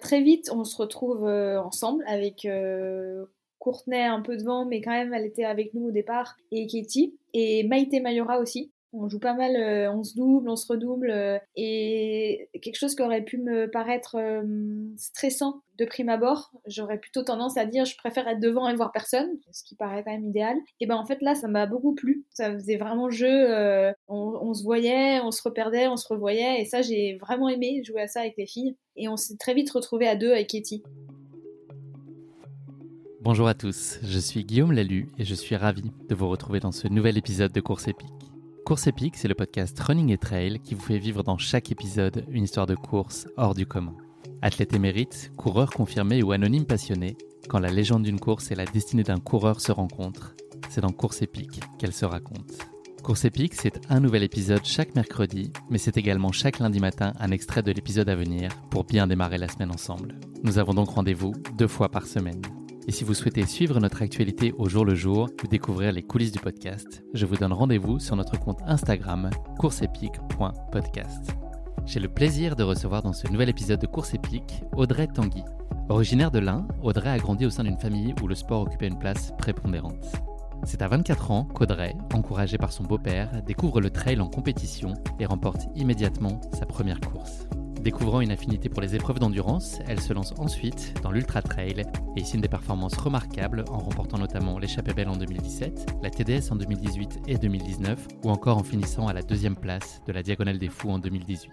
Très vite, on se retrouve euh, ensemble avec euh, Courtenay un peu devant, mais quand même, elle était avec nous au départ, et Katie, et Maïté Mayora aussi. On joue pas mal, euh, on se double, on se redouble, euh, et quelque chose qui aurait pu me paraître euh, stressant de prime abord, j'aurais plutôt tendance à dire je préfère être devant et voir personne, ce qui paraît quand même idéal. Et ben en fait là, ça m'a beaucoup plu. Ça faisait vraiment jeu. on, se voyait, on se reperdait, on se revoyait, et ça j'ai vraiment aimé jouer à ça avec les filles. Et on s'est très vite retrouvés à deux avec Katie. Bonjour à tous, je suis Guillaume Lalu et je suis ravi de vous retrouver dans ce nouvel épisode de Course épique. Course épique, c'est le podcast Running et Trail qui vous fait vivre dans chaque épisode une histoire de course hors du commun. Athlète émérite, coureur confirmé ou anonyme passionné, quand la légende d'une course et la destinée d'un coureur se rencontrent, c'est dans Course épique qu'elle se raconte. Course épique, c'est un nouvel épisode chaque mercredi, mais c'est également chaque lundi matin un extrait de l'épisode à venir pour bien démarrer la semaine ensemble. Nous avons donc rendez-vous deux fois par semaine. Et si vous souhaitez suivre notre actualité au jour le jour ou découvrir les coulisses du podcast, je vous donne rendez-vous sur notre compte Instagram courseepique.podcast. J'ai le plaisir de recevoir dans ce nouvel épisode de Course épique Audrey Tanguy. Originaire de l'Ain, Audrey a grandi au sein d'une famille où le sport occupait une place prépondérante. C'est à 24 ans qu'Audrey, encouragée par son beau-père, découvre le trail en compétition et remporte immédiatement sa première course. Découvrant une affinité pour les épreuves d'endurance, elle se lance ensuite dans l'ultra trail et signe des performances remarquables en remportant notamment l'échappée belle en 2017, la TDS en 2018 et 2019 ou encore en finissant à la deuxième place de la Diagonale des Fous en 2018.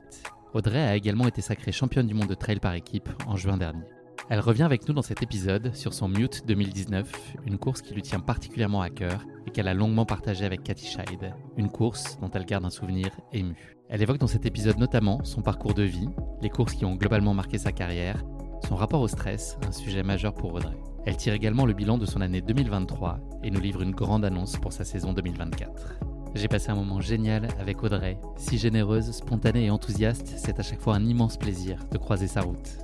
Audrey a également été sacrée championne du monde de trail par équipe en juin dernier. Elle revient avec nous dans cet épisode sur son Mute 2019, une course qui lui tient particulièrement à cœur et qu'elle a longuement partagée avec Cathy Scheid, une course dont elle garde un souvenir ému. Elle évoque dans cet épisode notamment son parcours de vie, les courses qui ont globalement marqué sa carrière, son rapport au stress, un sujet majeur pour Audrey. Elle tire également le bilan de son année 2023 et nous livre une grande annonce pour sa saison 2024. J'ai passé un moment génial avec Audrey, si généreuse, spontanée et enthousiaste, c'est à chaque fois un immense plaisir de croiser sa route.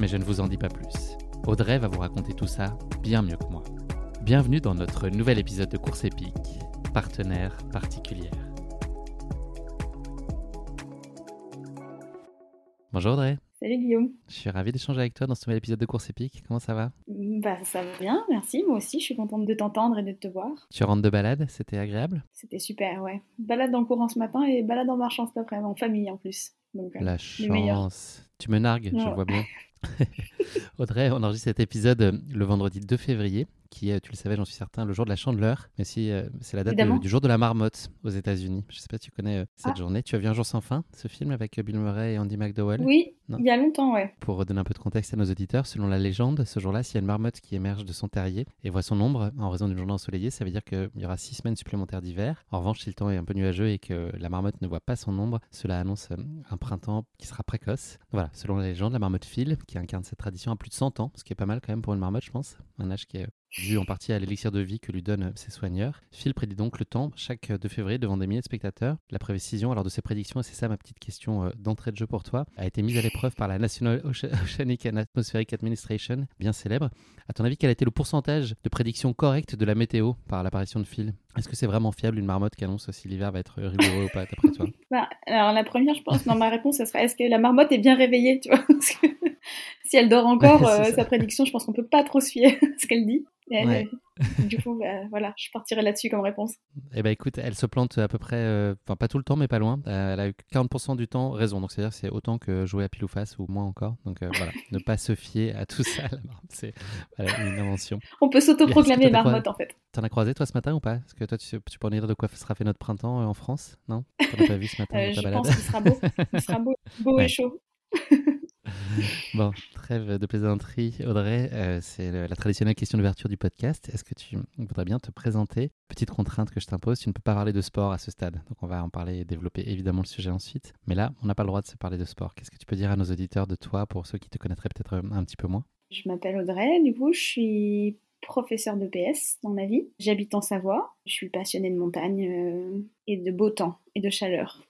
Mais je ne vous en dis pas plus. Audrey va vous raconter tout ça bien mieux que moi. Bienvenue dans notre nouvel épisode de Course épique, partenaire particulière. Bonjour Audrey. Salut Guillaume. Je suis ravi d'échanger avec toi dans ce nouvel épisode de Course épique. Comment ça va? Bah ça va bien, merci. Moi aussi, je suis contente de t'entendre et de te voir. Tu rentres de balade, c'était agréable? C'était super, ouais. Balade en courant ce matin et balade en marchant cet après-midi, en famille en plus. Donc, euh, La chance. Tu me nargues, je vois bien. Audrey, on enregistre cet épisode le vendredi 2 février qui est, tu le savais, j'en suis certain, le jour de la chandeleur. Mais si, euh, c'est la date du jour de la marmotte aux États-Unis. Je ne sais pas si tu connais euh, cette ah. journée. Tu as vu Un jour sans fin, ce film avec euh, Bill Murray et Andy McDowell? Oui, il y a longtemps, ouais. Pour donner un peu de contexte à nos auditeurs, selon la légende, ce jour-là, s'il y a une marmotte qui émerge de son terrier et voit son ombre en raison d'une journée ensoleillée, ça veut dire qu'il y aura six semaines supplémentaires d'hiver. En revanche, si le temps est un peu nuageux et que la marmotte ne voit pas son ombre, cela annonce un printemps qui sera précoce. Voilà, selon la légende, la marmotte file, qui incarne cette tradition à plus de 100 ans, ce qui est pas mal quand même pour une marmotte, je pense. Un âge qui est dû en partie à l'élixir de vie que lui donnent ses soigneurs. Phil prédit donc le temps chaque 2 février devant des milliers de spectateurs. La précision alors de ses prédictions, et c'est ça ma petite question euh, d'entrée de jeu pour toi, a été mise à l'épreuve par la National Oceanic and Atmospheric Administration, bien célèbre. À ton avis, quel a été le pourcentage de prédictions correctes de la météo par l'apparition de Phil? Est-ce que c'est vraiment fiable une marmotte qui annonce si l'hiver va être rigoureux ou pas, d'après toi? Bah, Alors la première, je pense, dans ma réponse, ce serait est-ce que la marmotte est bien réveillée? Tu vois si elle dort encore, euh, sa prédiction, je pense qu'on peut pas trop se fier à ce qu'elle dit. Ouais. du coup, bah, voilà, je partirai là-dessus comme réponse. Eh ben écoute, elle se plante à peu près, euh, enfin pas tout le temps, mais pas loin. Euh, elle a eu 40% du temps raison, donc c'est-à-dire c'est autant que jouer à pile ou face ou moins encore. Donc euh, voilà, ne pas se fier à tout ça. C'est une invention. On peut s'autoproclamer marmotte en fait. T'en as croisé toi ce matin ou pas? Est-ce que toi tu, tu peux en dire de quoi sera fait notre printemps en France Non? T'en as pas vu ce matin Je pense qu'il sera beau. Il sera beau, beau et chaud. bon, trêve de plaisanterie. Audrey, euh, c'est la traditionnelle question d'ouverture du podcast. Est-ce que tu voudrais bien te présenter? Petite contrainte que je t'impose, tu ne peux pas parler de sport à ce stade. Donc on va en parler et développer évidemment le sujet ensuite. Mais là, on n'a pas le droit de se parler de sport. Qu'est-ce que tu peux dire à nos auditeurs de toi pour ceux qui te connaîtraient peut-être un petit peu moins? Je m'appelle Audrey, du coup je suis professeur de PS dans ma vie. J'habite en Savoie. Je suis passionnée de montagne euh, et de beau temps et de chaleur.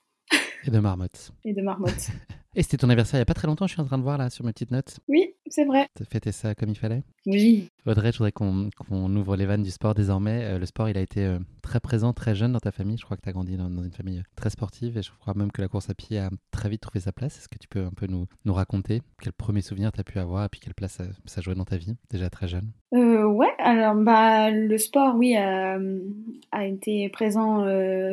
Et de marmotte. Et de marmotte. Et c'était ton anniversaire il n'y a pas très longtemps, je suis en train de voir là sur mes petites notes. Oui, c'est vrai. Tu as fêté ça comme il fallait Oui. Audrey, je voudrais qu'on ouvre les vannes du sport désormais. Euh, le sport, il a été euh, très présent, très jeune dans ta famille. Je crois que tu as grandi dans, une famille euh, très sportive et je crois même que la course à pied a très vite trouvé sa place. Est-ce que tu peux un peu nous, nous raconter quel premier souvenir tu as pu avoir et puis quelle place ça, ça jouait dans ta vie, déjà très jeune? Ouais, alors bah, le sport, oui, a, été présent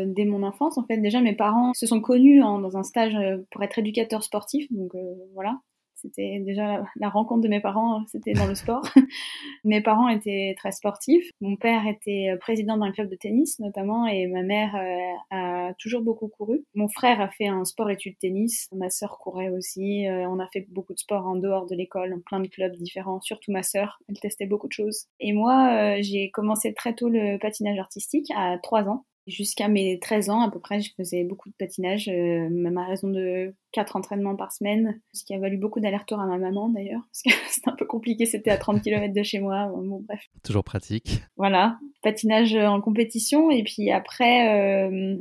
dès mon enfance. En fait, déjà, mes parents se sont connus dans un stage pour être éducateurs sportifs. Donc voilà, c'était déjà la, rencontre de mes parents, c'était dans le sport. mes parents étaient très sportifs. Mon père était euh, président d'un club de tennis notamment et ma mère euh, a toujours beaucoup couru. Mon frère a fait un sport-études tennis. Ma sœur courait aussi. Euh, on a fait beaucoup de sport en dehors de l'école, plein de clubs différents. Surtout ma sœur, elle testait beaucoup de choses. Et moi, j'ai commencé très tôt le patinage artistique à 3 ans. Jusqu'à mes 13 ans à peu près, je faisais beaucoup de patinage, euh, même à raison de 4 entraînements par semaine, ce qui a valu beaucoup d'allers-retours à ma maman d'ailleurs, parce que c'était un peu compliqué, c'était à 30 km de chez moi, bon bref. Toujours pratique. Voilà, patinage en compétition, et puis après, euh,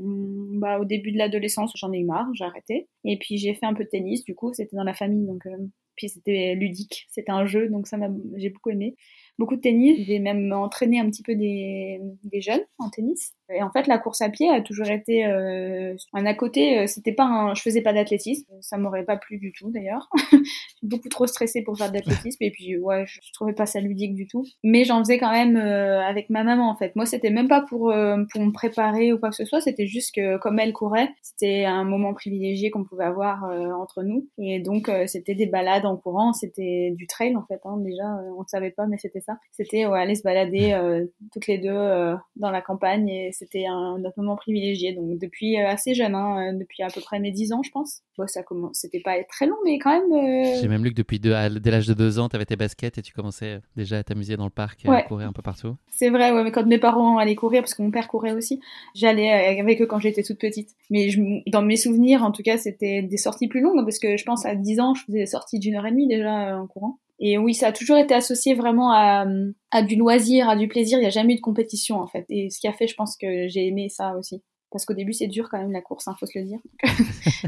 bah, au début de l'adolescence, j'en ai eu marre, j'ai arrêté, et puis j'ai fait un peu de tennis, du coup c'était dans la famille, donc euh, puis c'était ludique, c'était un jeu, donc ça m'a, j'ai beaucoup aimé beaucoup de tennis. J'ai même entraîné un petit peu des, des, jeunes en tennis. Et en fait, la course à pied a toujours été euh, un à côté. Euh, c'était pas un, je faisais pas d'athlétisme. Ça m'aurait pas plu du tout d'ailleurs. beaucoup trop stressée pour faire de l'athlétisme. Et puis ouais, je, trouvais pas ça ludique du tout. Mais j'en faisais quand même euh, avec ma maman en fait. Moi, c'était même pas pour euh, pour me préparer ou quoi que ce soit. C'était juste que comme elle courait, c'était un moment privilégié qu'on pouvait avoir entre nous. Et donc c'était des balades en courant. C'était du trail en fait. Hein, déjà, on ne savait pas, mais c'était c'était aller se balader euh, toutes les deux euh, dans la campagne c'était un, moment privilégié. Donc depuis euh, assez jeune, hein, depuis à peu près mes 10 ans, je pense. Bon, ça commence, c'était pas très long, mais quand même. J'ai même lu que depuis dès l'âge de 2 ans, tu avais tes baskets et tu commençais déjà à t'amuser dans le parc, et à courir un peu partout. C'est vrai, ouais, mais quand mes parents allaient courir, parce que mon père courait aussi, j'allais avec eux quand j'étais toute petite. Mais je, dans mes souvenirs, en tout cas, c'était des sorties plus longues, parce que je pense à 10 ans, je faisais des sorties d'une heure et demie déjà en courant. Et oui, ça a toujours été associé vraiment à, à du loisir, à du plaisir. Il n'y a jamais eu de compétition en fait. Et ce qui a fait, je pense que j'ai aimé ça aussi. Parce qu'au début, c'est dur quand même la course, hein, faut se le dire.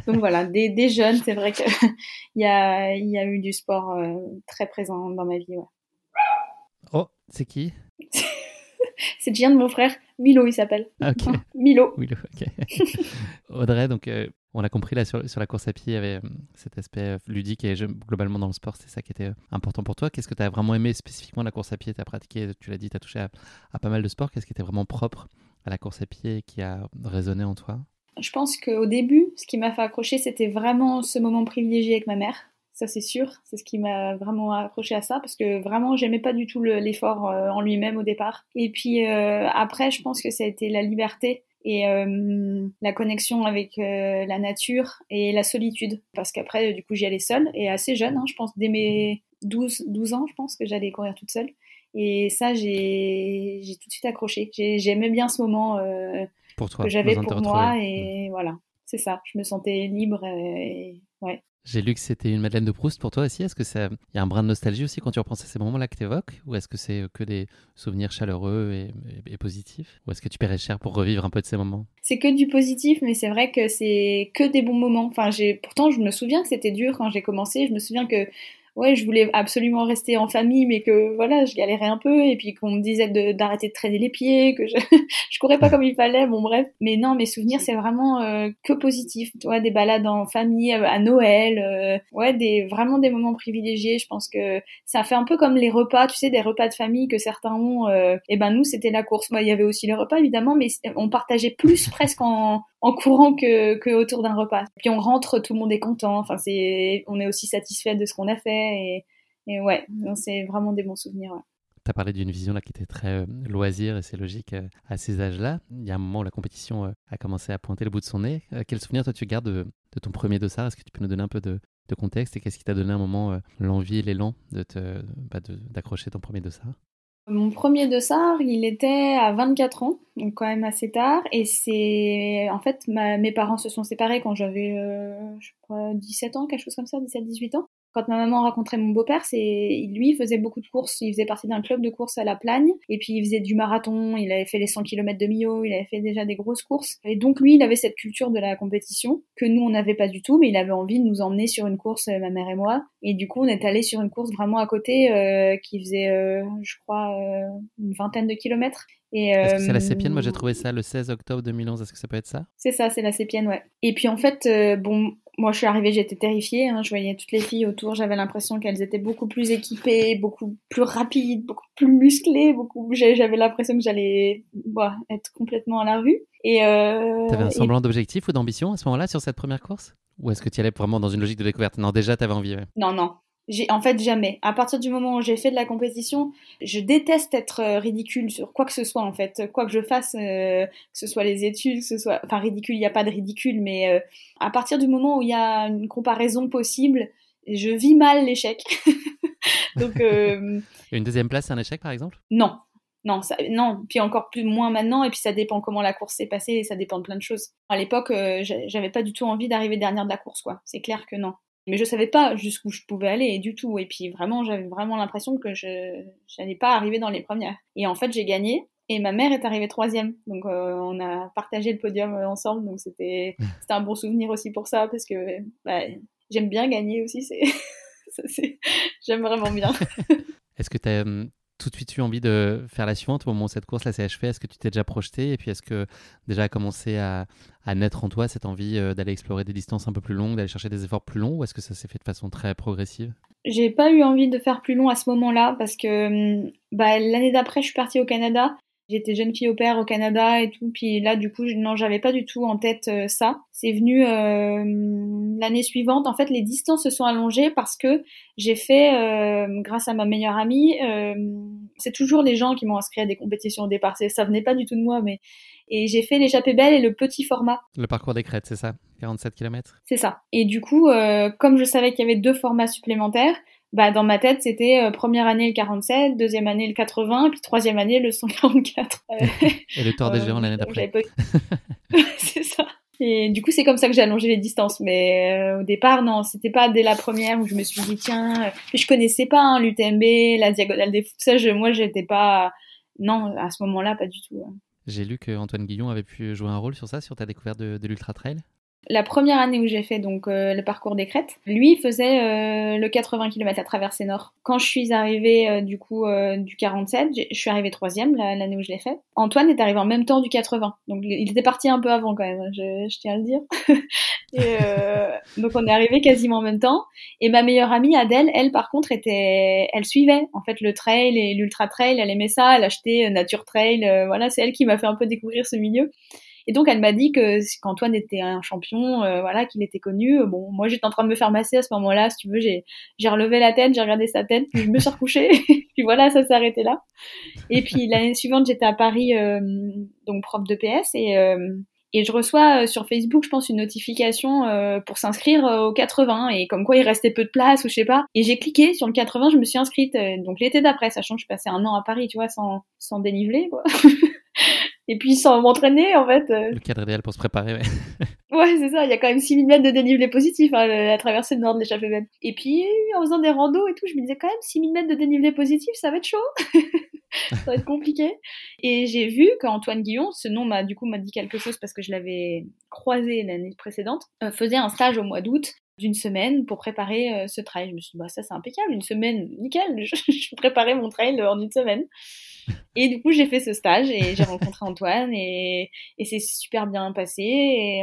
Donc voilà, des, des jeunes, c'est vrai qu'il y a, y a eu du sport euh, très présent dans ma vie. Ouais. Oh, c'est qui? C'est Gian de mon frère, Milo il s'appelle. Ah, ok. Milo. Audrey, donc euh, on l'a compris là sur, la course à pied, il y avait euh, cet aspect euh, ludique et globalement dans le sport, c'est ça qui était important pour toi. Qu'est-ce que tu as vraiment aimé spécifiquement la course à pied? Tu as pratiqué, tu l'as dit, tu as touché à, pas mal de sports. Qu'est-ce qui était vraiment propre à la course à pied et qui a résonné en toi? Je pense qu'au début, ce qui m'a fait accrocher, c'était vraiment ce moment privilégié avec ma mère. Ça, c'est sûr. C'est ce qui m'a vraiment accroché à ça parce que vraiment, j'aimais pas du tout l'effort en lui-même au départ. Et puis après, je pense que ça a été la liberté et euh, la connexion avec euh, la nature et la solitude. Parce qu'après, du coup, j'y allais seule et assez jeune, hein, je pense, dès mes 12, 12 ans, je pense que j'allais courir toute seule. Et ça, j'ai tout de suite accroché. J'aimais bien ce moment euh, pour toi, que j'avais pour moi. Et voilà, c'est ça. Je me sentais libre. Et, ouais. J'ai lu que c'était une Madeleine de Proust pour toi aussi. Est-ce que ça, y a un brin de nostalgie aussi quand tu repenses à ces moments-là que tu évoques Ou est-ce que c'est que des souvenirs chaleureux et, positifs Ou est-ce que tu paierais cher pour revivre un peu de ces moments? C'est que du positif, mais c'est vrai que c'est que des bons moments. Enfin, j'ai, pourtant, je me souviens que c'était dur quand j'ai commencé. Je me souviens que ouais, je voulais absolument rester en famille, mais que voilà, je galérais un peu, et puis qu'on me disait d'arrêter de, traîner les pieds, que je, je courais pas comme il fallait, bon bref. Mais non, mes souvenirs, c'est vraiment euh, que positif. Tu vois, des balades en famille, euh, à Noël, euh, ouais, des, vraiment des moments privilégiés. Je pense que ça fait un peu comme les repas, tu sais, des repas de famille que certains ont. et ben nous, c'était la course. Moi, il y avait aussi les repas, évidemment, mais on partageait plus presque en, en courant que, que autour d'un repas. Puis on rentre, tout le monde est content. Enfin, c'est, on est aussi satisfait de ce qu'on a fait. Et, et ouais, c'est vraiment des bons souvenirs. Tu as parlé d'une vision là qui était très euh, loisir et c'est logique euh, à ces âges-là. Il y a un moment où la compétition euh, a commencé à pointer le bout de son nez. quel souvenir toi tu gardes de, de ton premier dossard? Est-ce que tu peux nous donner un peu de, de contexte et qu'est-ce qui t'a donné un moment l'envie et l'élan de bah, d'accrocher ton premier dossard? Mon premier dossard, il était à 24 ans, donc quand même assez tard. Et c'est. En fait, mes parents se sont séparés quand j'avais, je crois, 17 ans, quelque chose comme ça, 17-18 ans. Quand ma maman rencontrait mon beau-père, c'est lui faisait beaucoup de courses, il faisait partie d'un club de courses à la Plagne. Et puis il faisait du marathon, il avait fait les 100 km de Millau, il avait fait déjà des grosses courses. Et donc lui il avait cette culture de la compétition que nous on n'avait pas du tout mais il avait envie de nous emmener sur une course ma mère et moi. Et du coup on est allé sur une course vraiment à côté euh, qui faisait euh, je crois euh, une vingtaine de kilomètres est-ce que c'est la Sépienne? Moi j'ai trouvé ça le 16 octobre 2011. Est-ce que ça peut être ça? C'est ça, c'est la Sépienne, ouais. Et puis en fait, bon, moi, je suis arrivée, j'étais terrifiée. Hein. Je voyais toutes les filles autour, j'avais l'impression qu'elles étaient beaucoup plus équipées, beaucoup plus rapides, beaucoup plus musclées. Beaucoup... J'avais l'impression que j'allais bah, être complètement à la rue. Et euh... T'avais un semblant d'objectif ou d'ambition à ce moment-là sur cette première course? Ou est-ce que tu allais vraiment dans une logique de découverte? Non, déjà, t'avais envie. Non, non. J'ai en fait jamais. À partir du moment où j'ai fait de la compétition, je déteste être euh, ridicule sur quoi que ce soit en fait, quoi que je fasse, euh, que ce soit les études, que ce soit, enfin ridicule, il n'y a pas de ridicule, mais euh, à partir du moment où il y a une comparaison possible, je vis mal l'échec. Donc une deuxième place, c'est un échec par exemple? Non, non, ça, non, puis encore plus moins maintenant, et puis ça dépend comment la course s'est passée, et ça dépend de plein de choses. À l'époque, j'avais pas du tout envie d'arriver dernière de la course, quoi. C'est clair que non. Mais je savais pas jusqu'où je pouvais aller du tout. Et puis vraiment, j'avais vraiment l'impression que je n'allais pas arriver dans les premières. Et en fait, j'ai gagné. Et ma mère est arrivée troisième. Donc euh, on a partagé le podium euh, ensemble. Donc c'était un bon souvenir aussi pour ça. Parce que bah, j'aime bien gagner aussi. C'est J'aime vraiment bien. Est-ce que tu as tout de suite eu envie de faire la suivante. Au moment où cette course là s'est achevée Est-ce que tu t'es déjà projeté Et puis est-ce que déjà a commencé à, naître en toi cette envie euh, d'aller explorer des distances un peu plus longues, d'aller chercher des efforts plus longs Ou est-ce que ça s'est fait de façon très progressive? J'ai pas eu envie de faire plus long à ce moment-là parce que hum, bah, l'année d'après je suis partie au Canada J'étais jeune fille au père au Canada et tout, puis là du coup non j'avais pas du tout en tête euh, ça. C'est venu euh, l'année suivante. En fait les distances se sont allongées parce que j'ai fait, euh, grâce à ma meilleure amie, c'est toujours les gens qui m'ont inscrit à des compétitions au départ. Ça venait pas du tout de moi, mais et j'ai fait l'échappée belle et le petit format. Le parcours des crêtes, c'est ça? 47 km C'est ça. Et du coup, comme je savais qu'il y avait deux formats supplémentaires, bah, dans ma tête, c'était euh, première année le 47, deuxième année le 80, puis troisième année le 144. Et le tour des géants l'année d'après. c'est ça. Et du coup, c'est comme ça que j'ai allongé les distances. Mais euh, au départ, non, c'était pas dès la première où je me suis dit, tiens, euh, je connaissais pas hein, l'UTMB, la diagonale des fous. Ça, je, moi, j'étais pas. Non, à ce moment-là, pas du tout. Hein. J'ai lu qu'Antoine Guillon avait pu jouer un rôle sur ça, sur ta découverte de, de l'Ultra Trail? La première année où j'ai fait donc euh, le parcours des crêtes, lui faisait euh, le 80 km à traversée nord. Quand je suis arrivée euh, du coup du 47, je suis arrivée troisième l'année où je l'ai fait. Antoine est arrivé en même temps du 80, donc il était parti un peu avant quand même, je, tiens à le dire. et, donc on est arrivé quasiment en même temps. Et ma meilleure amie Adèle, elle par contre était, elle suivait en fait le trail et l'ultra trail, elle aimait ça, elle achetait Nature Trail, voilà c'est elle qui m'a fait un peu découvrir ce milieu. Et donc elle m'a dit que qu'Antoine était un champion, euh, voilà, qu'il était connu. Bon, moi j'étais en train de me faire masser à ce moment-là, si tu veux, j'ai j'ai relevé la tête, j'ai regardé sa tête, puis je me suis recouchée, puis voilà, ça s'est arrêté là. Et puis l'année suivante, j'étais à Paris, euh, donc prof de PS, et euh, et je reçois sur Facebook, je pense, une notification pour s'inscrire au 80 et comme quoi il restait peu de place ou je sais pas. Et j'ai cliqué sur le 80, je me suis inscrite donc l'été d'après, sachant que je passais un an à Paris, tu vois, sans, sans dénivelé, quoi. et puis sans m'entraîner en fait. Euh. Le cadre idéal pour se préparer, ouais. ouais, c'est ça, il y a quand même 6000 mètres de dénivelé positif à hein, la traversée nord de l'échappée. Et puis en faisant des randos et tout, je me disais quand même 6000 mètres de dénivelé positif, ça va être chaud. ça va être compliqué. Et j'ai vu qu'Antoine Guillon, ce nom m'a du coup m'a dit quelque chose parce que je l'avais croisé l'année précédente, euh, faisait un stage au mois d'août d'une semaine pour préparer euh, ce trail. Je me suis dit, bah, ça c'est impeccable, une semaine, nickel, je, je préparais mon trail en une semaine. Et du coup, j'ai fait ce stage et j'ai rencontré Antoine et, c'est super bien passé.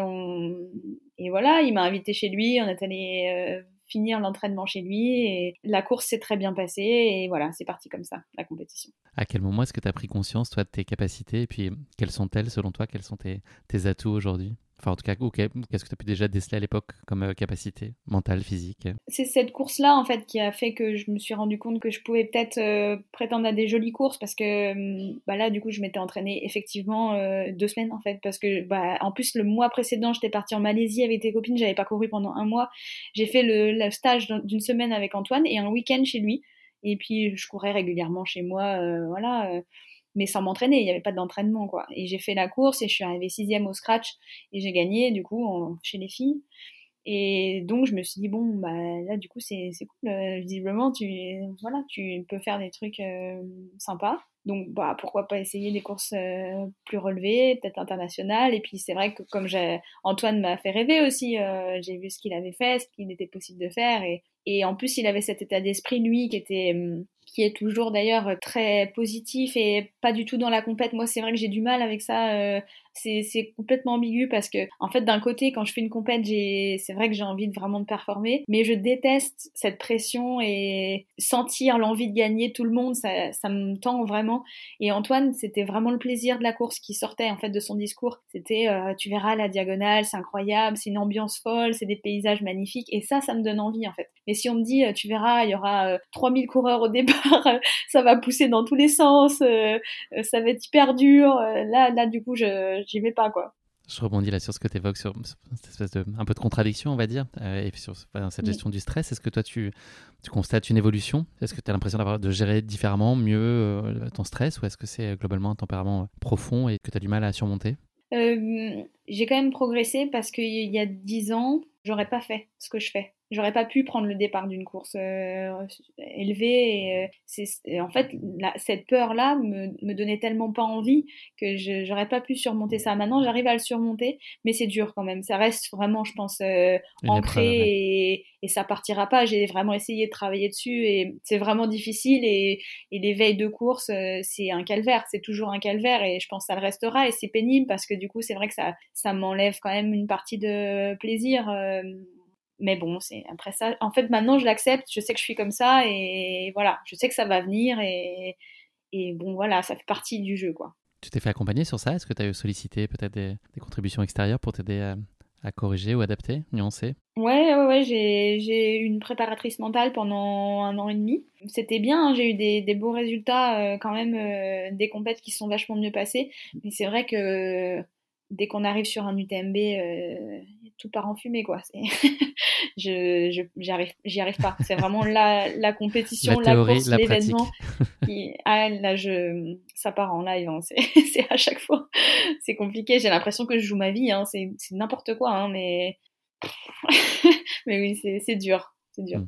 Et, voilà, il m'a invité chez lui, on est allé euh, finir l'entraînement chez lui et la course s'est très bien passée et voilà, c'est parti comme ça, la compétition. À quel moment est-ce que tu as pris conscience, toi, de tes capacités et puis quelles sont-elles selon toi Quels sont tes atouts aujourd'hui? Enfin, en tout cas, qu'est-ce que tu as pu déjà déceler à l'époque comme euh, capacité mentale, physique? C'est cette course-là, en fait, qui a fait que je me suis rendu compte que je pouvais peut-être euh, prétendre à des jolies courses parce que hum, bah là, du coup, je m'étais entraînée effectivement euh, deux semaines, en fait. Parce que, bah, en plus, le mois précédent, j'étais partie en Malaisie avec tes copines, j'avais pas couru pendant un mois. J'ai fait le stage d'une semaine avec Antoine et un week-end chez lui. Et puis, je courais régulièrement chez moi, voilà mais sans m'entraîner, il n'y avait pas d'entraînement, quoi. Et j'ai fait la course et je suis arrivée sixième au scratch et j'ai gagné, du coup, chez les filles. Et donc, je me suis dit, bon, bah, là, du coup, c'est cool. Euh, visiblement, tu, voilà, tu peux faire des trucs euh, sympas. Donc, bah, pourquoi pas essayer des courses euh, plus relevées, peut-être internationales. Et puis, c'est vrai que comme Antoine m'a fait rêver aussi, j'ai vu ce qu'il avait fait, ce qu'il était possible de faire. Et, et en plus, il avait cet état d'esprit, lui, qui était hum, qui est toujours d'ailleurs très positif et pas du tout dans la compète. Moi, c'est vrai que j'ai du mal avec ça. Euh, c'est complètement ambigu parce que, en fait, d'un côté, quand je fais une compète, c'est vrai que j'ai envie de vraiment de performer, mais je déteste cette pression et sentir l'envie de gagner tout le monde, ça, me tend vraiment. Et Antoine, c'était vraiment le plaisir de la course qui sortait en fait de son discours. C'était, euh, tu verras la diagonale, c'est incroyable, c'est une ambiance folle, c'est des paysages magnifiques, et ça, ça me donne envie en fait. Mais si on me dit, euh, tu verras, il y aura 3000 coureurs au départ, ça va pousser dans tous les sens, euh, euh, ça va être hyper dur. Euh, là, là, du coup, je j'y vais pas, quoi. Je rebondis là sur ce que tu évoques, sur cette espèce de un peu de contradiction, on va dire, et puis sur cette gestion du stress. Est-ce que toi, tu, tu constates une évolution? Est-ce que tu as l'impression d'avoir de gérer différemment, mieux ton stress, ou est-ce que c'est globalement un tempérament profond et que tu as du mal à surmonter? J'ai quand même progressé parce qu'il y a dix ans, j'aurais pas fait ce que je fais. J'aurais pas pu prendre le départ d'une course euh, élevée. Et, euh, c'est, en fait, cette peur-là me, me donnait tellement pas envie que je j'aurais pas pu surmonter ça. Maintenant, j'arrive à le surmonter, mais c'est dur quand même. Ça reste vraiment, je pense, euh, ancré et, et, ça partira pas. J'ai vraiment essayé de travailler dessus et c'est vraiment difficile. Et, et les veilles de course, c'est un calvaire. C'est toujours un calvaire et je pense que ça le restera. Et c'est pénible parce que du coup, c'est vrai que ça, ça m'enlève quand même une partie de plaisir mais bon, c'est après ça. En fait, maintenant, je l'accepte. Je sais que je suis comme ça et voilà, je sais que ça va venir et, et bon, voilà, ça fait partie du jeu, quoi. Tu t'es fait accompagner sur ça? Est-ce que tu as sollicité peut-être des, contributions extérieures pour t'aider à, à, corriger ou adapter, nuancer? Ouais, ouais, ouais j'ai eu une préparatrice mentale pendant un an et demi. C'était bien, hein, j'ai eu des, des, beaux résultats euh, quand même, euh, des compètes qui sont vachement mieux passées. Mais c'est vrai que dès qu'on arrive sur un UTMB, euh, tout part en fumée, quoi. je, j'y arrive, j'y arrive pas. C'est vraiment la, la compétition, la, course, l'événement. ah, là, je, ça part en live. Hein. C'est, à chaque fois, c'est compliqué. J'ai l'impression que je joue ma vie. Hein. C'est, n'importe quoi, hein, mais mais oui, c'est, c'est dur. Dur. Hmm.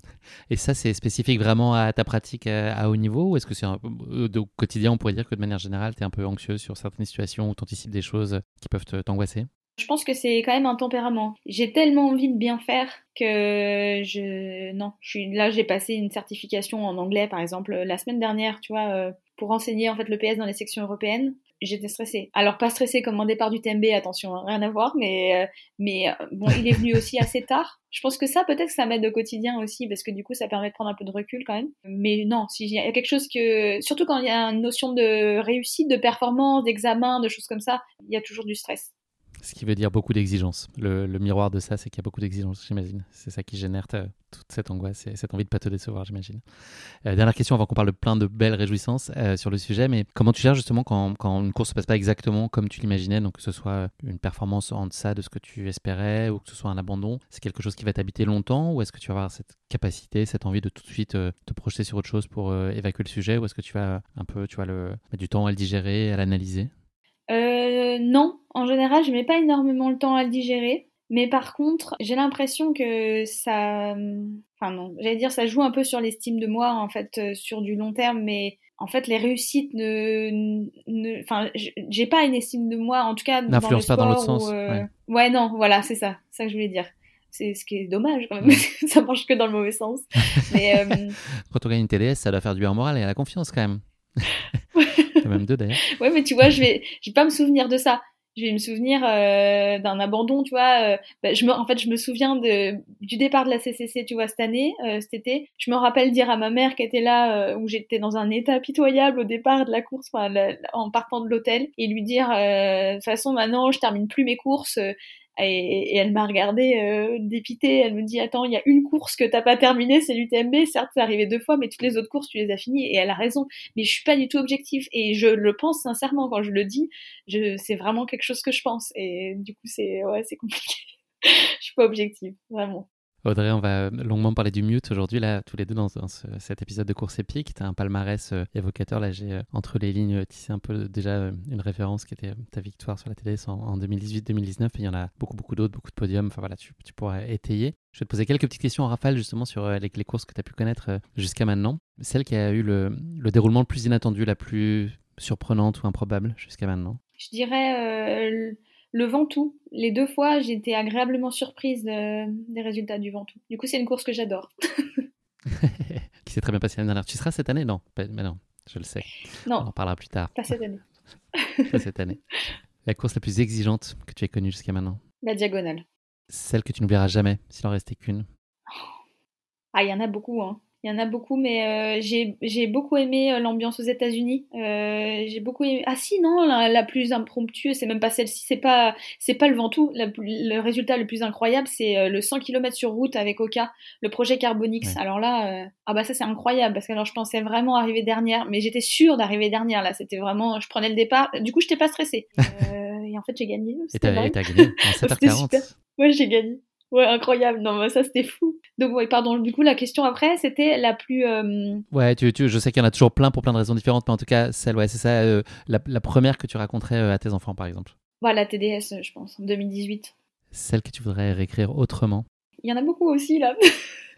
Et ça, c'est spécifique vraiment à ta pratique à, haut niveau ou est-ce que c'est un, euh, au quotidien, on pourrait dire que de manière générale, tu es un peu anxieux sur certaines situations où tu anticipes des choses qui peuvent t'angoisser? Je pense que c'est quand même un tempérament. J'ai tellement envie de bien faire que je non, je suis là, j'ai passé une certification en anglais par exemple la semaine dernière, tu vois, euh, pour enseigner en fait le PS dans les sections européennes. J'étais stressée. Alors pas stressée comme mon départ du TMB, attention, hein, rien à voir, mais euh, mais euh, bon, il est venu aussi assez tard. Je pense que ça peut-être ça m'aide au quotidien aussi parce que du coup ça permet de prendre un peu de recul quand même. Mais non, s'il y a quelque chose que surtout quand il y a une notion de réussite, de performance, d'examen, de choses comme ça, il y a toujours du stress. Ce qui veut dire beaucoup d'exigences. Le, miroir de ça, c'est qu'il y a beaucoup d'exigences, j'imagine. C'est ça qui génère toute cette angoisse et cette envie de pas te décevoir, j'imagine. Euh, dernière question avant qu'on parle de plein de belles réjouissances euh, sur le sujet, mais comment tu gères justement quand, une course se passe pas exactement comme tu l'imaginais, donc que ce soit une performance en deçà de ce que tu espérais ou que ce soit un abandon, c'est quelque chose qui va t'habiter longtemps ou est-ce que tu vas avoir cette capacité, cette envie de tout de suite euh, te projeter sur autre chose pour évacuer le sujet ou est-ce que tu vas un peu, tu vas le, mettre du temps à le digérer, à l'analyser? Euh, non, en général, je mets pas énormément le temps à le digérer. Mais par contre, j'ai l'impression que ça. Enfin, non, j'allais dire, ça joue un peu sur l'estime de moi, en fait, euh, sur du long terme, mais en fait, les réussites ne. ne... Enfin, j'ai pas une estime de moi, en tout cas. N'influence pas dans l'autre sens. Euh, ouais. non, voilà, c'est ça. C'est ça que je voulais dire. C'est ce qui est dommage quand même. ça marche que dans le mauvais sens. Mais, euh... Quand on gagne une TDS, ça doit faire du bien moral et à la confiance quand même. même deux d'ailleurs. Ouais, mais tu vois, je vais, je vais pas me souvenir de ça je vais me souvenir euh, d'un abandon, tu vois. Euh, bah, je me, en fait, je me souviens de, du départ de la CCC, tu vois, cette année, euh, cet été. Je me rappelle dire à ma mère qui était là, où j'étais dans un état pitoyable au départ de la course, en partant de l'hôtel, et lui dire, de toute façon, maintenant, je termine plus mes courses. Et, elle m'a regardé euh, dépitée. Elle me dit Attends, il y a une course que t'as pas terminée, c'est l'UTMB. Certes, c'est arrivé deux fois, mais toutes les autres courses, tu les as finies. Et elle a raison. Mais je suis pas du tout objectif. Et je le pense sincèrement quand je le dis. C'est vraiment quelque chose que je pense. Et du coup, c'est ouais, c'est compliqué. je suis pas objective, vraiment. Audrey, on va longuement parler du mute aujourd'hui, là, tous les deux dans, cet épisode de course épique. Tu as un palmarès euh, évocateur. Là, j'ai euh, entre les lignes tissé un peu déjà euh, une référence qui était ta victoire sur la télé en, 2018-2019. Et il y en a beaucoup, beaucoup d'autres, beaucoup de podiums. Enfin voilà, tu, pourras étayer. Je vais te poser quelques petites questions en rafale justement sur les, les courses que tu as pu connaître jusqu'à maintenant. Celle qui a eu le, le déroulement le plus inattendu, la plus surprenante ou improbable jusqu'à maintenant Je dirais le Ventoux, les deux fois, j'ai été agréablement surprise des résultats du Ventoux. Du coup, c'est une course que j'adore. qui s'est très bien passée l'année dernière. Tu seras cette année? Non, mais non, je le sais. Non. On en parlera plus tard. Pas cette année. pas cette année. La course la plus exigeante que tu aies connue jusqu'à maintenant? La diagonale. Celle que tu n'oublieras jamais, s'il en restait qu'une Ah, il y en a beaucoup, hein. Il y en a beaucoup, mais euh, j'ai beaucoup aimé euh, l'ambiance aux États-Unis. Euh, j'ai beaucoup aimé... Ah si, non, la, plus impromptue, c'est même pas celle-ci, c'est pas c'est pas le Ventoux. le résultat le plus incroyable, c'est le 100 km sur route avec Oka, le projet Carbonix. Alors là, ah bah ça c'est incroyable parce que alors je pensais vraiment arriver dernière, mais j'étais sûre d'arriver dernière là. C'était vraiment, je prenais le départ. Du coup, je n'étais pas stressée. et en fait, j'ai gagné. Et t'as gagné en 7h40. Ouais, j'ai gagné. Ouais, incroyable. Non, mais ça, c'était fou. Donc, ouais, pardon. Du coup, la question après, c'était la plus. Euh, ouais, tu, tu, je sais qu'il y en a toujours plein pour plein de raisons différentes, mais en tout cas, celle, ouais, c'est ça, euh, la, la, première que tu raconterais euh, à tes enfants, par exemple. Voilà, TDS, je pense, en 2018. Celle que tu voudrais réécrire autrement. Il y en a beaucoup aussi, là.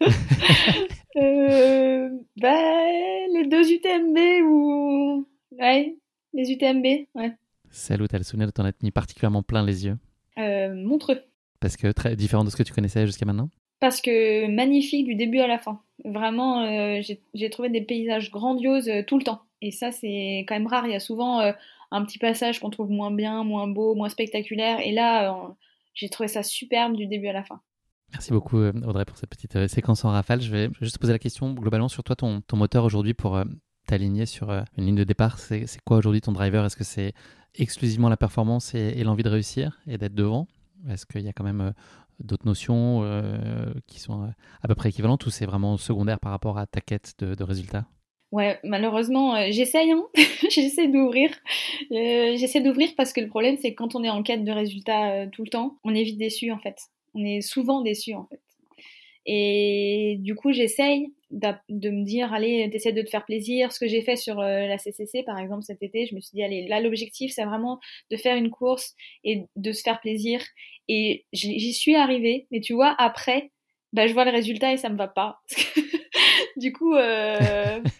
bah, les deux UTMB ou. Ouais, les UTMB, ouais. Celle où tu as le souvenir de t'en être mis particulièrement plein les yeux. Montreux. Parce que très différent de ce que tu connaissais jusqu'à maintenant Parce que magnifique du début à la fin. Vraiment, euh, j'ai trouvé des paysages grandioses euh, tout le temps. Et ça, c'est quand même rare. Il y a souvent euh, un petit passage qu'on trouve moins bien, moins beau, moins spectaculaire. Et là, j'ai trouvé ça superbe du début à la fin. Merci beaucoup Audrey pour cette petite séquence en rafale. Je vais juste poser la question globalement sur toi, ton, ton moteur aujourd'hui pour t'aligner sur une ligne de départ. C'est quoi aujourd'hui ton driver? Est-ce que c'est exclusivement la performance et l'envie de réussir et d'être devant? Est-ce qu'il y a quand même euh, d'autres notions euh, qui sont euh, à peu près équivalentes ou c'est vraiment secondaire par rapport à ta quête de, résultats? Ouais, malheureusement, j'essaye, hein j'essaie d'ouvrir. j'essaie d'ouvrir parce que le problème, c'est que quand on est en quête de résultats tout le temps, on est vite déçu en fait. On est souvent déçu en fait. Et du coup, j'essaye de me dire, allez, d'essayer de te faire plaisir. Ce que j'ai fait sur euh, la CCC, par exemple, cet été, je me suis dit, allez, là, l'objectif, c'est vraiment de faire une course et de se faire plaisir. Et j'y suis arrivée, mais tu vois, après, bah, je vois le résultat et ça me va pas. du coup, euh,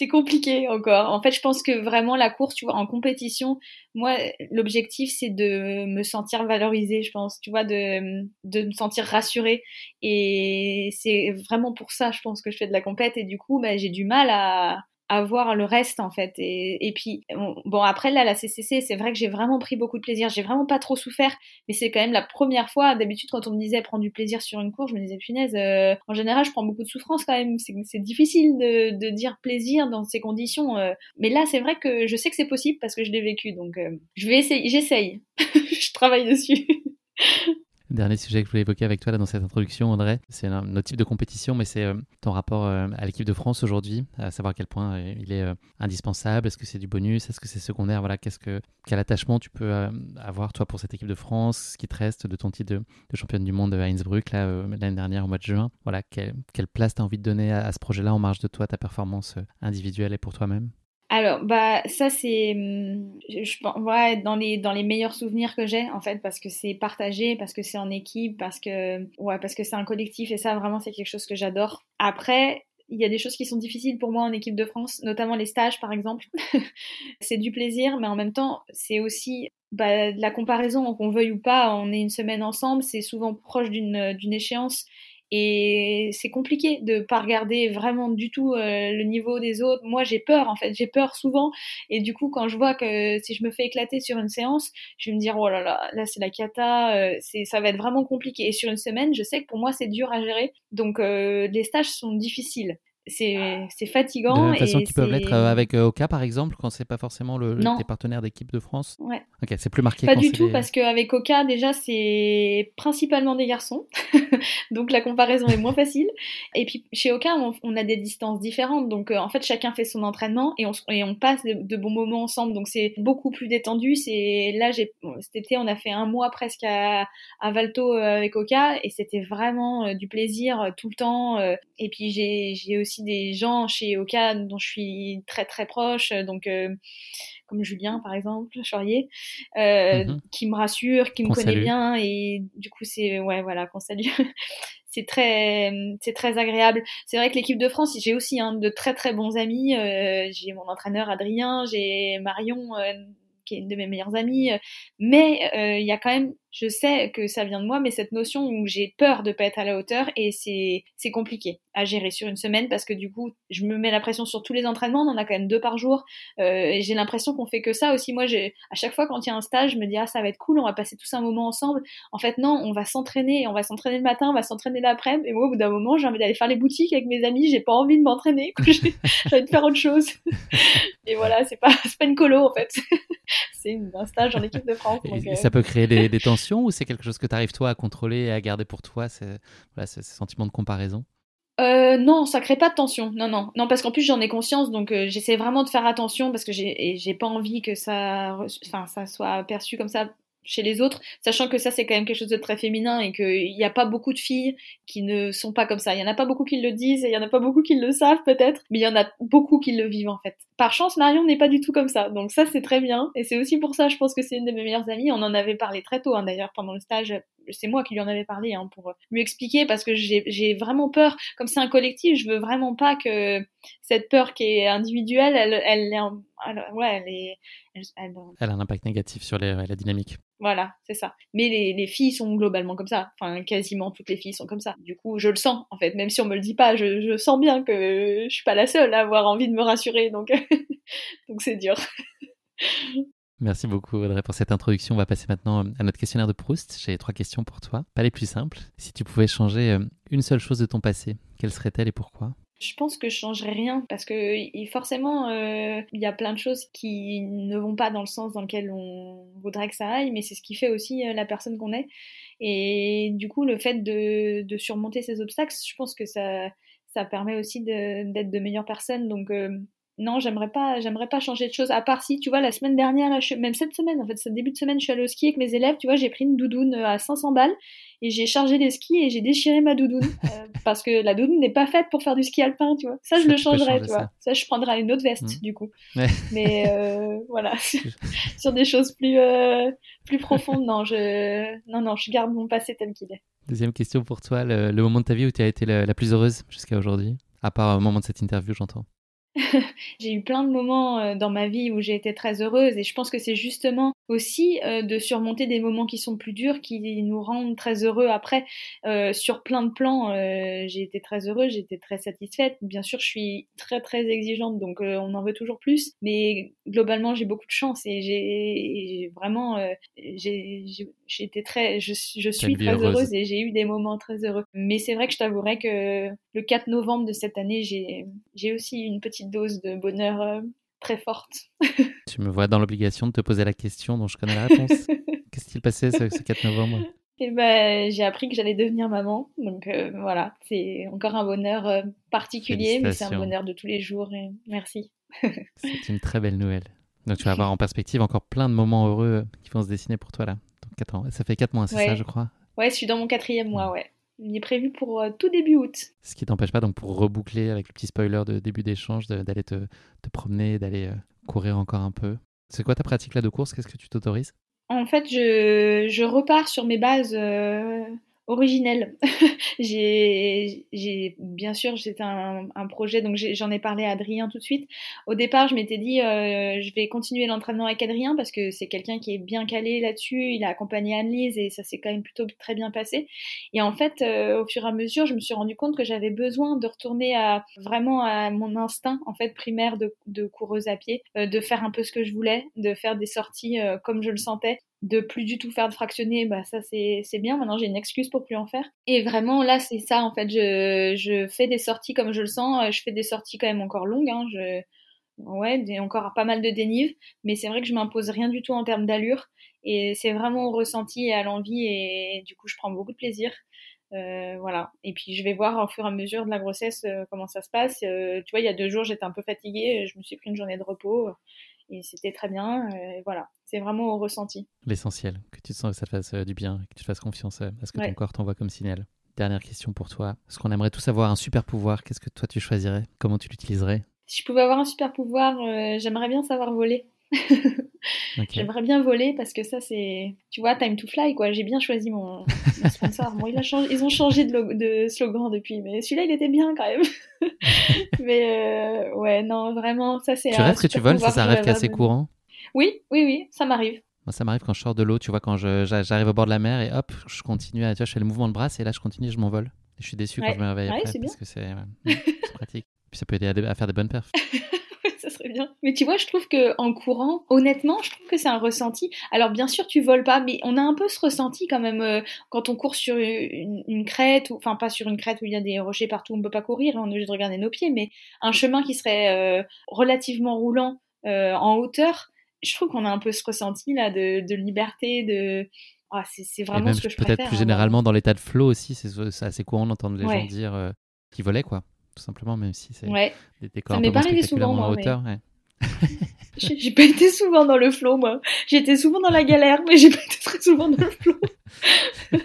c'est compliqué encore. En fait, je pense que vraiment la course, tu vois, en compétition, moi, l'objectif, c'est de me sentir valorisée, je pense, tu vois, de, me sentir rassurée. Et c'est vraiment pour ça, je pense, que je fais de la compète. Et du coup, bah, j'ai du mal à, avoir le reste en fait. Et, et puis bon après là la CCC c'est vrai que j'ai vraiment pris beaucoup de plaisir, j'ai vraiment pas trop souffert, mais c'est quand même la première fois. D'habitude quand on me disait prendre du plaisir sur une course, je me disais punaise. Euh, en général je prends beaucoup de souffrance quand même. C'est difficile de, de, dire plaisir dans ces conditions. Euh. Mais là c'est vrai que je sais que c'est possible parce que je l'ai vécu donc euh, je vais essayer, j'essaye, je travaille dessus. Dernier sujet que je voulais évoquer avec toi là, dans cette introduction, Audrey, c'est un autre type de compétition, mais c'est euh, ton rapport euh, à l'équipe de France aujourd'hui, à savoir à quel point euh, il est indispensable, est-ce que c'est du bonus, est-ce que c'est secondaire, voilà, qu'est-ce que, quel attachement tu peux avoir toi pour cette équipe de France, ce qui te reste de ton titre de, championne du monde à Innsbruck l'année dernière au mois de juin, voilà, quelle, place tu as envie de donner à, à ce projet-là en marge de toi, ta performance individuelle et pour toi-même? Alors, bah, ça, c'est, hum, je pense, ouais, dans les, dans les meilleurs souvenirs que j'ai, en fait, parce que c'est partagé, parce que c'est en équipe, parce que, ouais, parce que c'est un collectif, et ça, vraiment, c'est quelque chose que j'adore. Après, il y a des choses qui sont difficiles pour moi en équipe de France, notamment les stages, par exemple. c'est du plaisir, mais en même temps, c'est aussi bah, de la comparaison, qu'on veuille ou pas, on est une semaine ensemble, c'est souvent proche d'une échéance. Et c'est compliqué de pas regarder vraiment du tout euh, le niveau des autres. Moi, j'ai peur en fait, j'ai peur souvent. Et du coup, quand je vois que si je me fais éclater sur une séance, je vais me dire oh là là, là c'est la cata, euh, ça va être vraiment compliqué. Et sur une semaine, je sais que pour moi c'est dur à gérer. Donc euh, les stages sont difficiles c'est fatigant. De la même façon qu'ils peuvent l'être euh, avec euh, Oka, par exemple, quand c'est pas forcément le, tes partenaires d'équipe de France Ouais. Ok, c'est plus marqué. Pas du tout, parce qu'avec Oka, déjà, c'est principalement des garçons. donc la comparaison est moins facile. Et puis chez Oka, on, a des distances différentes. Donc euh, en fait, chacun fait son entraînement et on, et on passe de, bons moments ensemble. Donc c'est beaucoup plus détendu. C'est Là, cet été, on a fait un mois presque à, à Valto avec Oka et c'était vraiment du plaisir tout le temps. et puis j'ai aussi des gens chez Oka dont je suis très très proche, donc euh, comme Julien par exemple, Chaurier, euh, mhm. qui me rassure, qui me connaît bien et du coup c'est ouais voilà qu'on salue. c'est très c'est très agréable. C'est vrai que l'équipe de France, j'ai aussi hein, de très très bons amis. Euh, j'ai mon entraîneur Adrien, j'ai Marion qui est une de mes meilleures amies, mais il y a quand même je sais que ça vient de moi, mais cette notion où j'ai peur de pas être à la hauteur et c'est c'est compliqué à gérer sur une semaine parce que du coup je me mets la pression sur tous les entraînements, on en a quand même deux par jour euh, et j'ai l'impression qu'on fait que ça aussi. Moi, j'ai à chaque fois quand il y a un stage, je me dis ah ça va être cool, on va passer tous un moment ensemble. En fait non, on va s'entraîner, on va s'entraîner le matin, on va s'entraîner l'après-midi et moi au bout d'un moment j'ai envie d'aller faire les boutiques avec mes amis, j'ai pas envie de m'entraîner, j'ai envie de faire autre chose. et voilà, c'est pas pas une colo en fait, c'est un stage en équipe de France. et, ça peut créer des, des tensions ou c'est quelque chose que tu arrives toi à contrôler et à garder pour toi, voilà, ce, sentiment de comparaison? Euh, non, ça crée pas de tension. Non, non, non, parce qu'en plus j'en ai conscience, donc euh, j'essaie vraiment de faire attention parce que j'ai, j'ai pas envie que ça, enfin, ça soit perçu comme ça chez les autres, sachant que ça c'est quand même quelque chose de très féminin et qu'il n'y a pas beaucoup de filles qui ne sont pas comme ça. Il y en a pas beaucoup qui le disent et il y en a pas beaucoup qui le savent peut-être, mais il y en a beaucoup qui le vivent en fait. Par chance, Marion n'est pas du tout comme ça, donc ça c'est très bien et c'est aussi pour ça je pense que c'est une de mes meilleures amies. On en avait parlé très tôt hein, d'ailleurs pendant le stage. C'est moi qui lui en avais parlé hein, pour lui expliquer parce que j'ai vraiment peur. Comme c'est un collectif, je veux vraiment pas que cette peur qui est individuelle, elle, elle, elle, ouais, elle, est, elle, elle, a un impact négatif sur les, la dynamique. Voilà, c'est ça. Mais les, les, filles sont globalement comme ça. Enfin, quasiment toutes les filles sont comme ça. Du coup, je le sens, en fait. Même si on me le dit pas, je, je sens bien que je suis pas la seule à avoir envie de me rassurer. Donc, donc c'est dur. Merci beaucoup Audrey pour cette introduction. On va passer maintenant à notre questionnaire de Proust. J'ai trois questions pour toi, pas les plus simples. Si tu pouvais changer euh, une seule chose de ton passé, quelle serait-elle et pourquoi? Je pense que je changerais rien parce que forcément euh, il y a plein de choses qui ne vont pas dans le sens dans lequel on voudrait que ça aille, mais c'est ce qui fait aussi euh, la personne qu'on est. Et du coup, le fait de, surmonter ces obstacles, je pense que ça, ça permet aussi d'être de, meilleures personnes. Donc euh, non, j'aimerais pas, j'aimerais pas changer de choses. À part si, tu vois, la semaine dernière, même cette semaine, en fait, ce début de semaine, je suis allée au ski avec mes élèves. Tu vois, j'ai pris une doudoune à 500 balles et j'ai chargé les skis et j'ai déchiré ma doudoune euh, parce que la doudoune n'est pas faite pour faire du ski alpin, tu vois. Ça, je le changerais, tu vois. Ça. je prendrais une autre veste, mmh. du coup. Mais euh, voilà, sur des choses plus euh, plus profondes, non, je non non, je garde mon passé tel qu'il est. Deuxième question pour toi, le, moment de ta vie où tu as été la plus heureuse jusqu'à aujourd'hui, à part au moment de cette interview, j'entends. j'ai eu plein de moments euh, dans ma vie où j'ai été très heureuse et je pense que c'est justement aussi euh, de surmonter des moments qui sont plus durs qui nous rendent très heureux. Après euh, sur plein de plans j'ai été très heureuse j'ai été très satisfaite. Bien sûr je suis très très exigeante donc on en veut toujours plus. Mais globalement j'ai beaucoup de chance et j'ai vraiment j'ai été très je, je suis très heureuse et j'ai eu des moments très heureux. Mais c'est vrai que je t'avouerai que le 4 novembre de cette année j'ai aussi une petite dose de bonheur euh, très forte. tu me vois dans l'obligation de te poser la question dont je connais la réponse. Qu'est-ce qui s'est passé ce, 4 novembre? Eh ben, j'ai appris que j'allais devenir maman. Donc euh, voilà, c'est encore un bonheur euh, particulier, mais c'est un bonheur de tous les jours. Et merci. c'est une très belle nouvelle. Donc tu vas avoir en perspective encore plein de moments heureux qui vont se dessiner pour toi là. Donc, Ça fait 4 mois, c'est ça, je crois? Ouais, je suis dans mon quatrième mois, ouais. Il est prévu pour tout début août. Ce qui t'empêche pas, donc pour reboucler avec le petit spoiler de début d'échange, d'aller te, te, promener, d'aller courir encore un peu. C'est quoi ta pratique là de course? Qu'est-ce que tu t'autorises? En fait, je, je, repars sur mes bases originelle. j'ai, bien sûr, c'était un, projet, donc j'en ai, parlé à Adrien tout de suite. Au départ, je m'étais dit, euh, je vais continuer l'entraînement avec Adrien parce que c'est quelqu'un qui est bien calé là-dessus. Il a accompagné Anne-Lise et ça s'est quand même plutôt très bien passé. Et en fait, euh, au fur et à mesure, je me suis rendu compte que j'avais besoin de retourner à vraiment à mon instinct en fait primaire de, coureuse à pied, euh, de faire un peu ce que je voulais, de faire des sorties comme je le sentais de plus du tout faire de fractionner, bah ça c'est bien. Maintenant j'ai une excuse pour plus en faire. Et vraiment là c'est ça en fait. Je, je fais des sorties comme je le sens. Je fais des sorties quand même encore longues. Hein. Je, ouais, encore pas mal de dénive. Mais c'est vrai que je m'impose rien du tout en termes d'allure. Et c'est vraiment au ressenti et à l'envie. Et du coup je prends beaucoup de plaisir. Euh, voilà. Et puis je vais voir au fur et à mesure de la grossesse euh, comment ça se passe. Euh, tu vois, il y a deux jours, j'étais un peu fatiguée. Je me suis pris une journée de repos et c'était très bien. Euh, voilà, c'est vraiment au ressenti. L'essentiel, que tu te sens que ça te fasse euh, du bien, que tu te fasses confiance euh, à ce que ton corps t'envoie comme signal. Dernière question pour toi. Est-ce qu'on aimerait tous avoir un super pouvoir Qu'est-ce que toi tu choisirais? Comment tu l'utiliserais? Si je pouvais avoir un super pouvoir, j'aimerais bien savoir voler. J'aimerais bien voler parce que ça, c'est. Tu vois, Time to Fly, quoi. J'ai bien choisi mon, sponsor. Bon, il a changé... Ils ont changé de, de slogan depuis, mais celui-là, il était bien quand même. mais euh, ouais, non, vraiment, ça, c'est. Tu rêves que tu voles? Ça, ça rêve assez courant? Oui, oui, oui, ça m'arrive. Moi, ça m'arrive quand je sors de l'eau, tu vois, quand j'arrive au bord de la mer et hop, je continue à. Tu vois, je fais le mouvement de bras et là, je continue, je m'envole. je suis déçu quand je me réveille après parce que c'est pratique. Puis ça peut aider à, à faire des bonnes perfs. ça serait bien. Mais tu vois, je trouve que en courant, honnêtement, je trouve que c'est un ressenti. Alors bien sûr, tu voles pas, mais on a un peu ce ressenti quand même euh, quand on court sur une, crête, ou enfin pas sur une crête où il y a des rochers partout, on peut pas courir, on est obligé de regarder nos pieds, mais un chemin qui serait euh, relativement roulant euh, en hauteur. Je trouve qu'on a un peu ce ressenti là de, liberté, de ah, c'est vraiment ce que je. Peut-être plus hein, généralement dans l'état de flow aussi, c'est assez courant d'entendre les gens dire qu'ils volaient quoi tout simplement, même si c'est des décors ça un peu plus souvent, moi, hauteur. j'ai pas été souvent dans le flow, moi. J'étais souvent dans la galère, mais j'ai pas été très souvent dans le flow.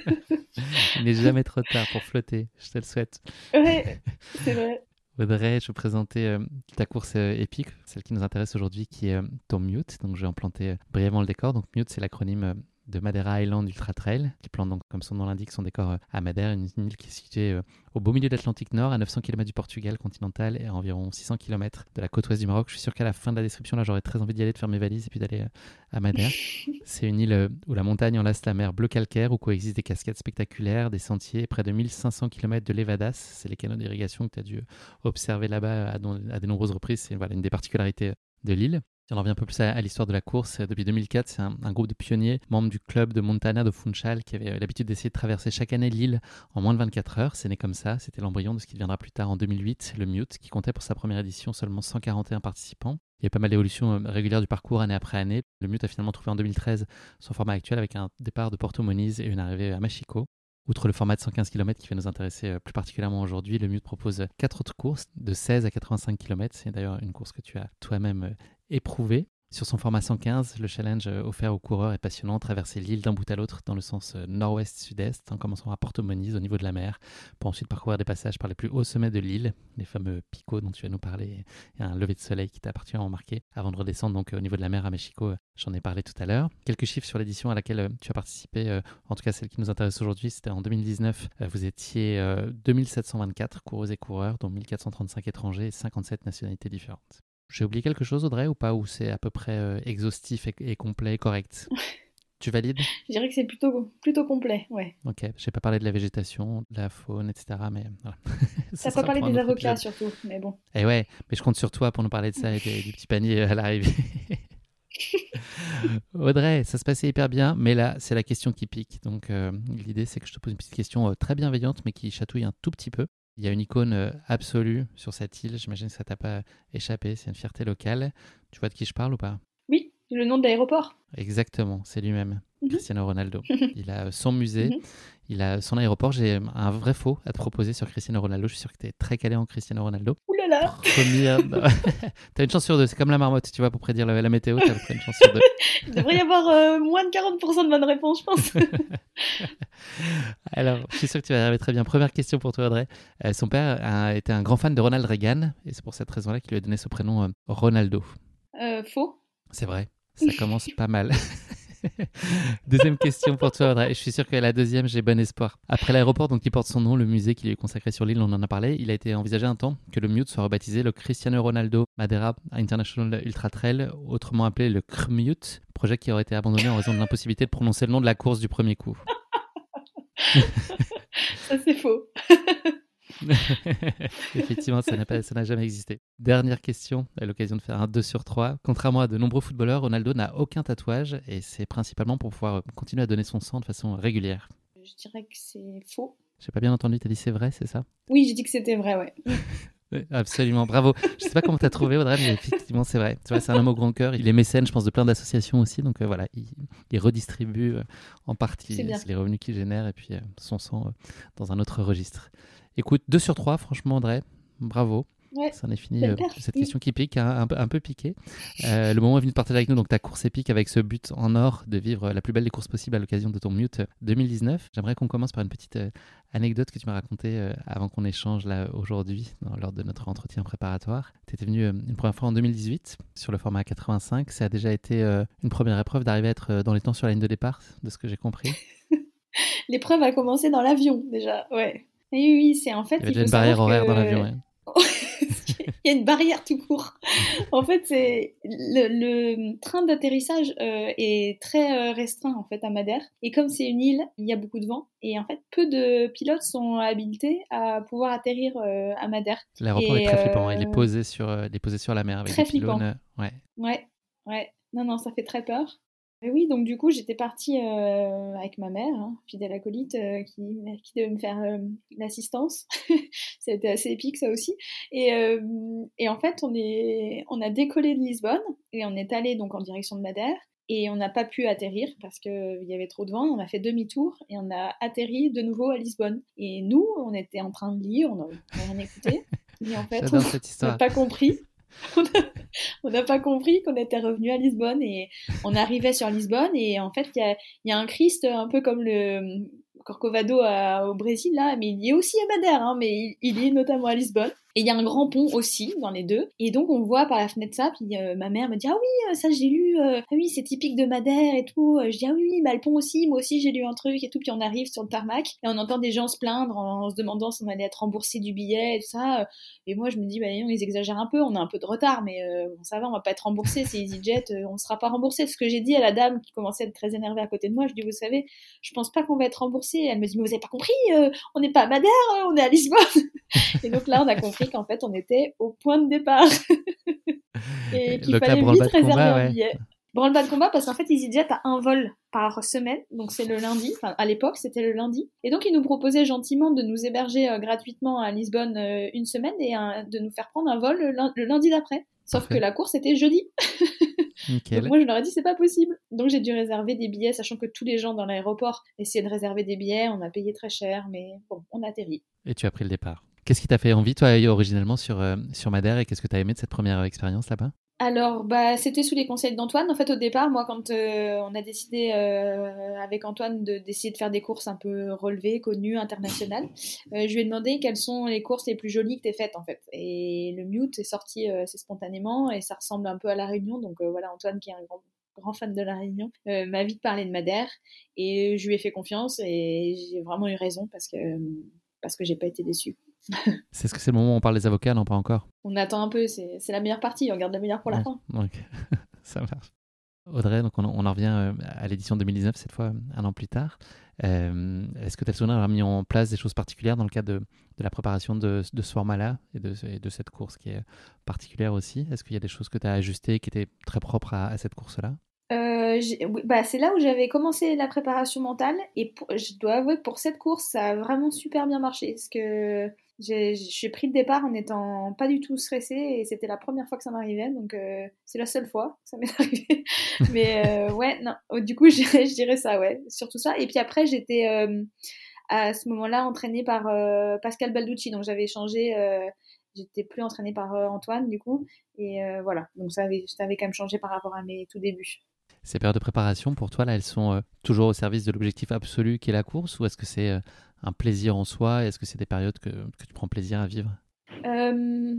Il n'est jamais trop tard pour flotter, je te le souhaite. Ouais, c'est vrai. Audrey, je vais présenter euh, ta course euh, épique, celle qui nous intéresse aujourd'hui, qui est euh, ton Mute. Donc, je vais implanter brièvement le décor. Donc, Mute, c'est l'acronyme de Madeira Island Ultra Trail, qui plante donc, comme son nom l'indique, son décor euh, à Madère, une île qui est située euh, au beau milieu de l'Atlantique Nord, à 900 km du Portugal continental et à environ 600 km de la côte ouest du Maroc. Je suis sûr qu'à la fin de la description, là, j'aurais très envie d'y aller, de faire mes valises et puis d'aller euh, à Madère. C'est une île où la montagne enlace la mer bleu calcaire, où coexistent des cascades spectaculaires, des sentiers, près de 1500 km de Levadas. C'est les canaux d'irrigation que tu as dû observer là-bas à, à, de nombreuses reprises. C'est voilà, une des particularités de l'île. Si on revient un peu plus à, l'histoire de la course, depuis 2004, c'est un, groupe de pionniers, membres du club de Montana de Funchal, qui avait l'habitude d'essayer de traverser chaque année l'île en moins de 24 heures. C'est né comme ça, c'était l'embryon de ce qui deviendra plus tard en 2008, le Mute, qui comptait pour sa première édition seulement 141 participants. Il y a pas mal d'évolutions euh, régulières du parcours année après année. Le Mute a finalement trouvé en 2013 son format actuel avec un départ de Porto Moniz et une arrivée à Machico. Outre le format de 115 km qui va nous intéresser euh, plus particulièrement aujourd'hui, le Mute propose quatre autres courses de 16 à 85 km. C'est d'ailleurs une course que tu as toi-même euh, éprouvée. Sur son format 115, le challenge euh, offert aux coureurs est passionnant, traverser l'île d'un bout à l'autre dans le sens euh, nord-ouest-sud-est, en commençant à Porto Moniz au niveau de la mer, pour ensuite parcourir des passages par les plus hauts sommets de l'île, les fameux picots dont tu vas nous parler, et un lever de soleil qui t'a particulièrement marqué, avant de redescendre donc au niveau de la mer à Mexico, euh, j'en ai parlé tout à l'heure. Quelques chiffres sur l'édition à laquelle tu as participé, en tout cas celle qui nous intéresse aujourd'hui, c'était en 2019, vous étiez 2724 coureuses et coureurs, dont 1435 étrangers et 57 nationalités différentes. J'ai oublié quelque chose, Audrey, ou pas Ou c'est à peu près euh, exhaustif et, complet et correct? Tu valides? Je dirais que c'est plutôt, plutôt complet, ouais. Ok, je n'ai pas parlé de la végétation, de la faune, etc. Mais voilà. Ça pas parlé des avocats surtout, mais bon. Et eh ouais, mais je compte sur toi pour nous parler de ça et du petit panier à l'arrivée. Audrey, ça se passait hyper bien, mais là, c'est la question qui pique. Donc, euh, l'idée, c'est que je te pose une petite question euh, très bienveillante, mais qui chatouille un tout petit peu. Il y a une icône euh, absolue sur cette île. J'imagine que ça t'a pas échappé. C'est une fierté locale. Tu vois de qui je parle ou pas? Oui, le nom de l'aéroport. Exactement, c'est lui-même, mhm. Cristiano Ronaldo. il a son musée, mhm. Il a son aéroport. J'ai un vrai faux à te proposer sur Cristiano Ronaldo. Je suis sûr que tu es très calé en Cristiano Ronaldo. Ouh là là T'as une chance sur deux. C'est comme la marmotte, tu vois, pour prédire la, météo. T'as une chance sur deux. il devrait y avoir euh, moins de 40% de bonnes réponses, je pense. Alors, je suis sûr que tu vas y arriver très bien. Première question pour toi, Audrey. Euh, son père a été un grand fan de Ronald Reagan et c'est pour cette raison-là qu'il lui a donné ce prénom euh, Ronaldo. Faux. C'est vrai, ça commence pas mal. deuxième question pour toi, Audrey. Je suis sûr que la deuxième, j'ai bon espoir. Après l'aéroport donc, qui porte son nom, le musée qui lui est consacré sur l'île, on en a parlé, il a été envisagé un temps que le Mute soit rebaptisé le Cristiano Ronaldo Madeira International Ultra Trail, autrement appelé le CRMUT, projet qui aurait été abandonné en raison de l'impossibilité de prononcer le nom de la course du premier coup. Ça, c'est faux. Effectivement, ça n'a jamais existé. Dernière question, à l'occasion de faire un 2 sur 3. Contrairement à de nombreux footballeurs, Ronaldo n'a aucun tatouage et c'est principalement pour pouvoir continuer à donner son sang de façon régulière. Je dirais que c'est faux. J'ai pas bien entendu, t'as dit c'est vrai, c'est ça? Oui, j'ai dit que c'était vrai, ouais. Absolument, bravo. Je sais pas comment tu as trouvé Audrey, mais effectivement c'est vrai. c'est un homme au grand cœur. Il est mécène, je pense, de plein d'associations aussi. Donc euh, voilà, il, redistribue euh, en partie les revenus qu'il génère et puis euh, son sang dans un autre registre. Écoute, 2 sur 3, franchement, André, bravo. Ouais, ça en est fini euh, cette question qui pique, hein, un, peu, un peu piqué. Euh, le moment est venu de partager avec nous donc ta course épique avec ce but en or de vivre la plus belle des courses possibles à l'occasion de ton Mute 2019. J'aimerais qu'on commence par une petite euh, anecdote que tu m'as racontée avant qu'on échange là aujourd'hui lors de notre entretien préparatoire. Tu étais venu une première fois en 2018 sur le format 85. Ça a déjà été une première épreuve d'arriver à être dans les temps sur la ligne de départ, de ce que j'ai compris. L'épreuve a commencé dans l'avion déjà, ouais. Oui, oui, c'est en fait. Il y avait une barrière horaire dans l'avion. il y a une barrière tout court. en fait, c'est le, train d'atterrissage euh, est très euh, restreint en fait à Madère. Et comme c'est une île, il y a beaucoup de vent. Et en fait, peu de pilotes sont habilités à pouvoir atterrir euh, à Madère. L'aéroport est très flippant. Il est posé sur, il est posé sur la mer avec très des pylônes. Ouais. Ouais, ouais. Non, non, ça fait très peur oui, donc du coup, j'étais partie euh, avec ma mère, hein, fidèle acolyte, euh, qui, qui devait me faire euh, l'assistance. C'était assez épique, ça aussi. Et, et, en fait, on, est, on a décollé de Lisbonne et on est allé donc en direction de Madère. Et on n'a pas pu atterrir parce qu'il y avait trop de vent. On a fait demi-tour et on a atterri de nouveau à Lisbonne. Et nous, on était en train de lire, on n'a rien écouté. Et en fait, on n'a pas compris. on n'a pas compris qu'on était revenu à Lisbonne et on arrivait sur Lisbonne et en fait il y a, un Christ un peu comme le Corcovado au Brésil là, mais il y est aussi à Madère, hein, mais il, il, est notamment à Lisbonne. Et il y a un grand pont aussi dans les deux. Et donc on voit par la fenêtre ça, puis euh, ma mère me dit ah oui euh, ça j'ai lu, euh, ah oui c'est typique de Madère et tout. Je dis ah oui bah le pont aussi, moi aussi j'ai lu un truc et tout. Puis on arrive sur le tarmac et on entend des gens se plaindre en, se demandant si on allait être remboursé du billet et tout ça. Et moi je me dis bah on les exagère un peu, on a un peu de retard, mais bon, ça va on va pas être remboursé, c'est EasyJet, on sera pas remboursé. Ce que j'ai dit à la dame qui commençait à être très énervée à côté de moi, je dis vous savez je pense pas qu'on va être remboursé. Elle me dit mais vous avez pas compris, on n'est pas à Madère, on est à Lisbonne. et donc là on a compris qu'en fait on était au point de départ. et qu'il fallait vite réserver un billet. Branle-bas de combat parce qu'en fait EasyJet a un vol par semaine, donc c'est le lundi, enfin à l'époque c'était le lundi, et donc ils nous proposaient gentiment de nous héberger euh, gratuitement à Lisbonne euh, une semaine et de nous faire prendre un vol le, lundi d'après. Sauf que la course était jeudi. donc moi je leur ai dit c'est pas possible. Donc j'ai dû réserver des billets, sachant que tous les gens dans l'aéroport essayaient de réserver des billets, on a payé très cher, mais bon, on a atterri. Et tu as pris le départ. Qu'est-ce qui t'a fait envie, toi, originellement, sur, euh, sur Madère et qu'est-ce que tu as aimé de cette première expérience là-bas? Alors, bah, c'était sous les conseils d'Antoine. En fait, au départ, moi, quand euh, on a décidé euh, avec Antoine d'essayer de, faire des courses un peu relevées, connues, internationales, je lui ai demandé quelles sont les courses les plus jolies que tu faites, en fait. Et le Mute est sorti c'est spontanément et ça ressemble un peu à La Réunion. Donc voilà, Antoine, qui est un grand, grand fan de La Réunion, m'a vite parlé de Madère et je lui ai fait confiance et j'ai vraiment eu raison parce que, parce que j'ai pas été déçue. c'est ce que c'est le moment où on parle des avocats, non pas encore On attend un peu, c'est la meilleure partie, on garde la meilleure pour la fin. ça marche. Audrey, donc on, en revient euh, à l'édition 2019, cette fois un an plus tard. Euh, est-ce que tu as souvenir d'avoir mis en place des choses particulières dans le cadre de, la préparation de, ce format-là et de, cette course qui est particulière aussi? Est-ce qu'il y a des choses que tu as ajustées qui étaient très propres à cette course-là? Euh, bah, c'est là où j'avais commencé la préparation mentale et je dois avouer que pour cette course, ça a vraiment super bien marché parce que j'ai pris le départ en étant pas du tout stressée et c'était la première fois que ça m'arrivait donc euh, c'est la seule fois que ça m'est arrivé. Mais euh, ouais, non, oh, du coup, je dirais, ça, ouais, surtout ça. Et puis après, j'étais à ce moment-là entraînée par Pascal Balducci donc j'avais changé. J'étais plus entraînée par Antoine du coup et voilà donc ça avait, ça avait quand même changé par rapport à mes tout débuts. Ces périodes de préparation, pour toi, là, elles sont toujours au service de l'objectif absolu qui est la course ou est-ce que c'est un plaisir en soi Est-ce que c'est des périodes que, tu prends plaisir à vivre?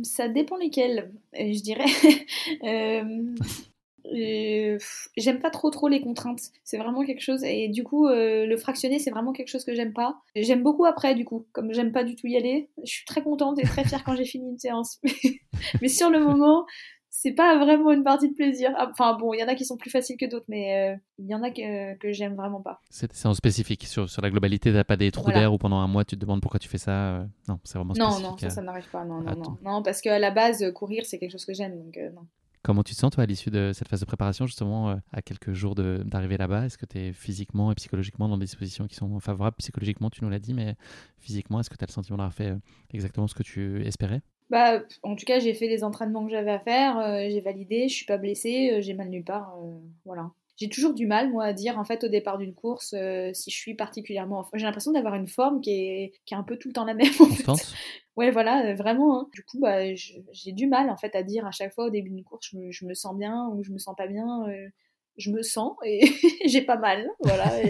Ça dépend lesquelles, je dirais. j'aime pas trop trop les contraintes. C'est vraiment quelque chose et du coup euh, le fractionner c'est vraiment quelque chose que j'aime pas. J'aime beaucoup après du coup, comme j'aime pas du tout y aller. Je suis très contente et très fière quand j'ai fini une séance. mais sur le moment, c'est pas vraiment une partie de plaisir. Ah, enfin bon, il y en a qui sont plus faciles que d'autres, mais euh, il y en a que, que j'aime vraiment pas. C'est en spécifique sur, sur la globalité, t'as pas des trous d'air où pendant un mois tu te demandes pourquoi tu fais ça. Euh, non, c'est vraiment spécifique. Non, non, ça, ça n'arrive pas. Non, non, non. non, parce qu'à la base, courir c'est quelque chose que j'aime, donc non. Comment tu te sens, toi, à l'issue de cette phase de préparation, justement, euh, à quelques jours d'arriver là-bas? Est-ce que tu es physiquement et psychologiquement dans des dispositions qui sont favorables? Psychologiquement, tu nous l'as dit, mais physiquement, est-ce que tu as le sentiment d'avoir fait euh, exactement ce que tu espérais? Bah, en tout cas, j'ai fait les entraînements que j'avais à faire, euh, j'ai validé, je suis pas blessée, j'ai mal nulle part, voilà. J'ai toujours du mal, moi, à dire, en fait, au départ d'une course, si je suis particulièrement... J'ai l'impression d'avoir une forme qui est, qui est un peu tout le temps la même. En Ouais, voilà, euh, vraiment. Hein. Du coup, bah, j'ai du mal en fait à dire à chaque fois au début d'une course, je me, sens bien ou je me sens pas bien. Euh, je me sens et j'ai pas mal, voilà.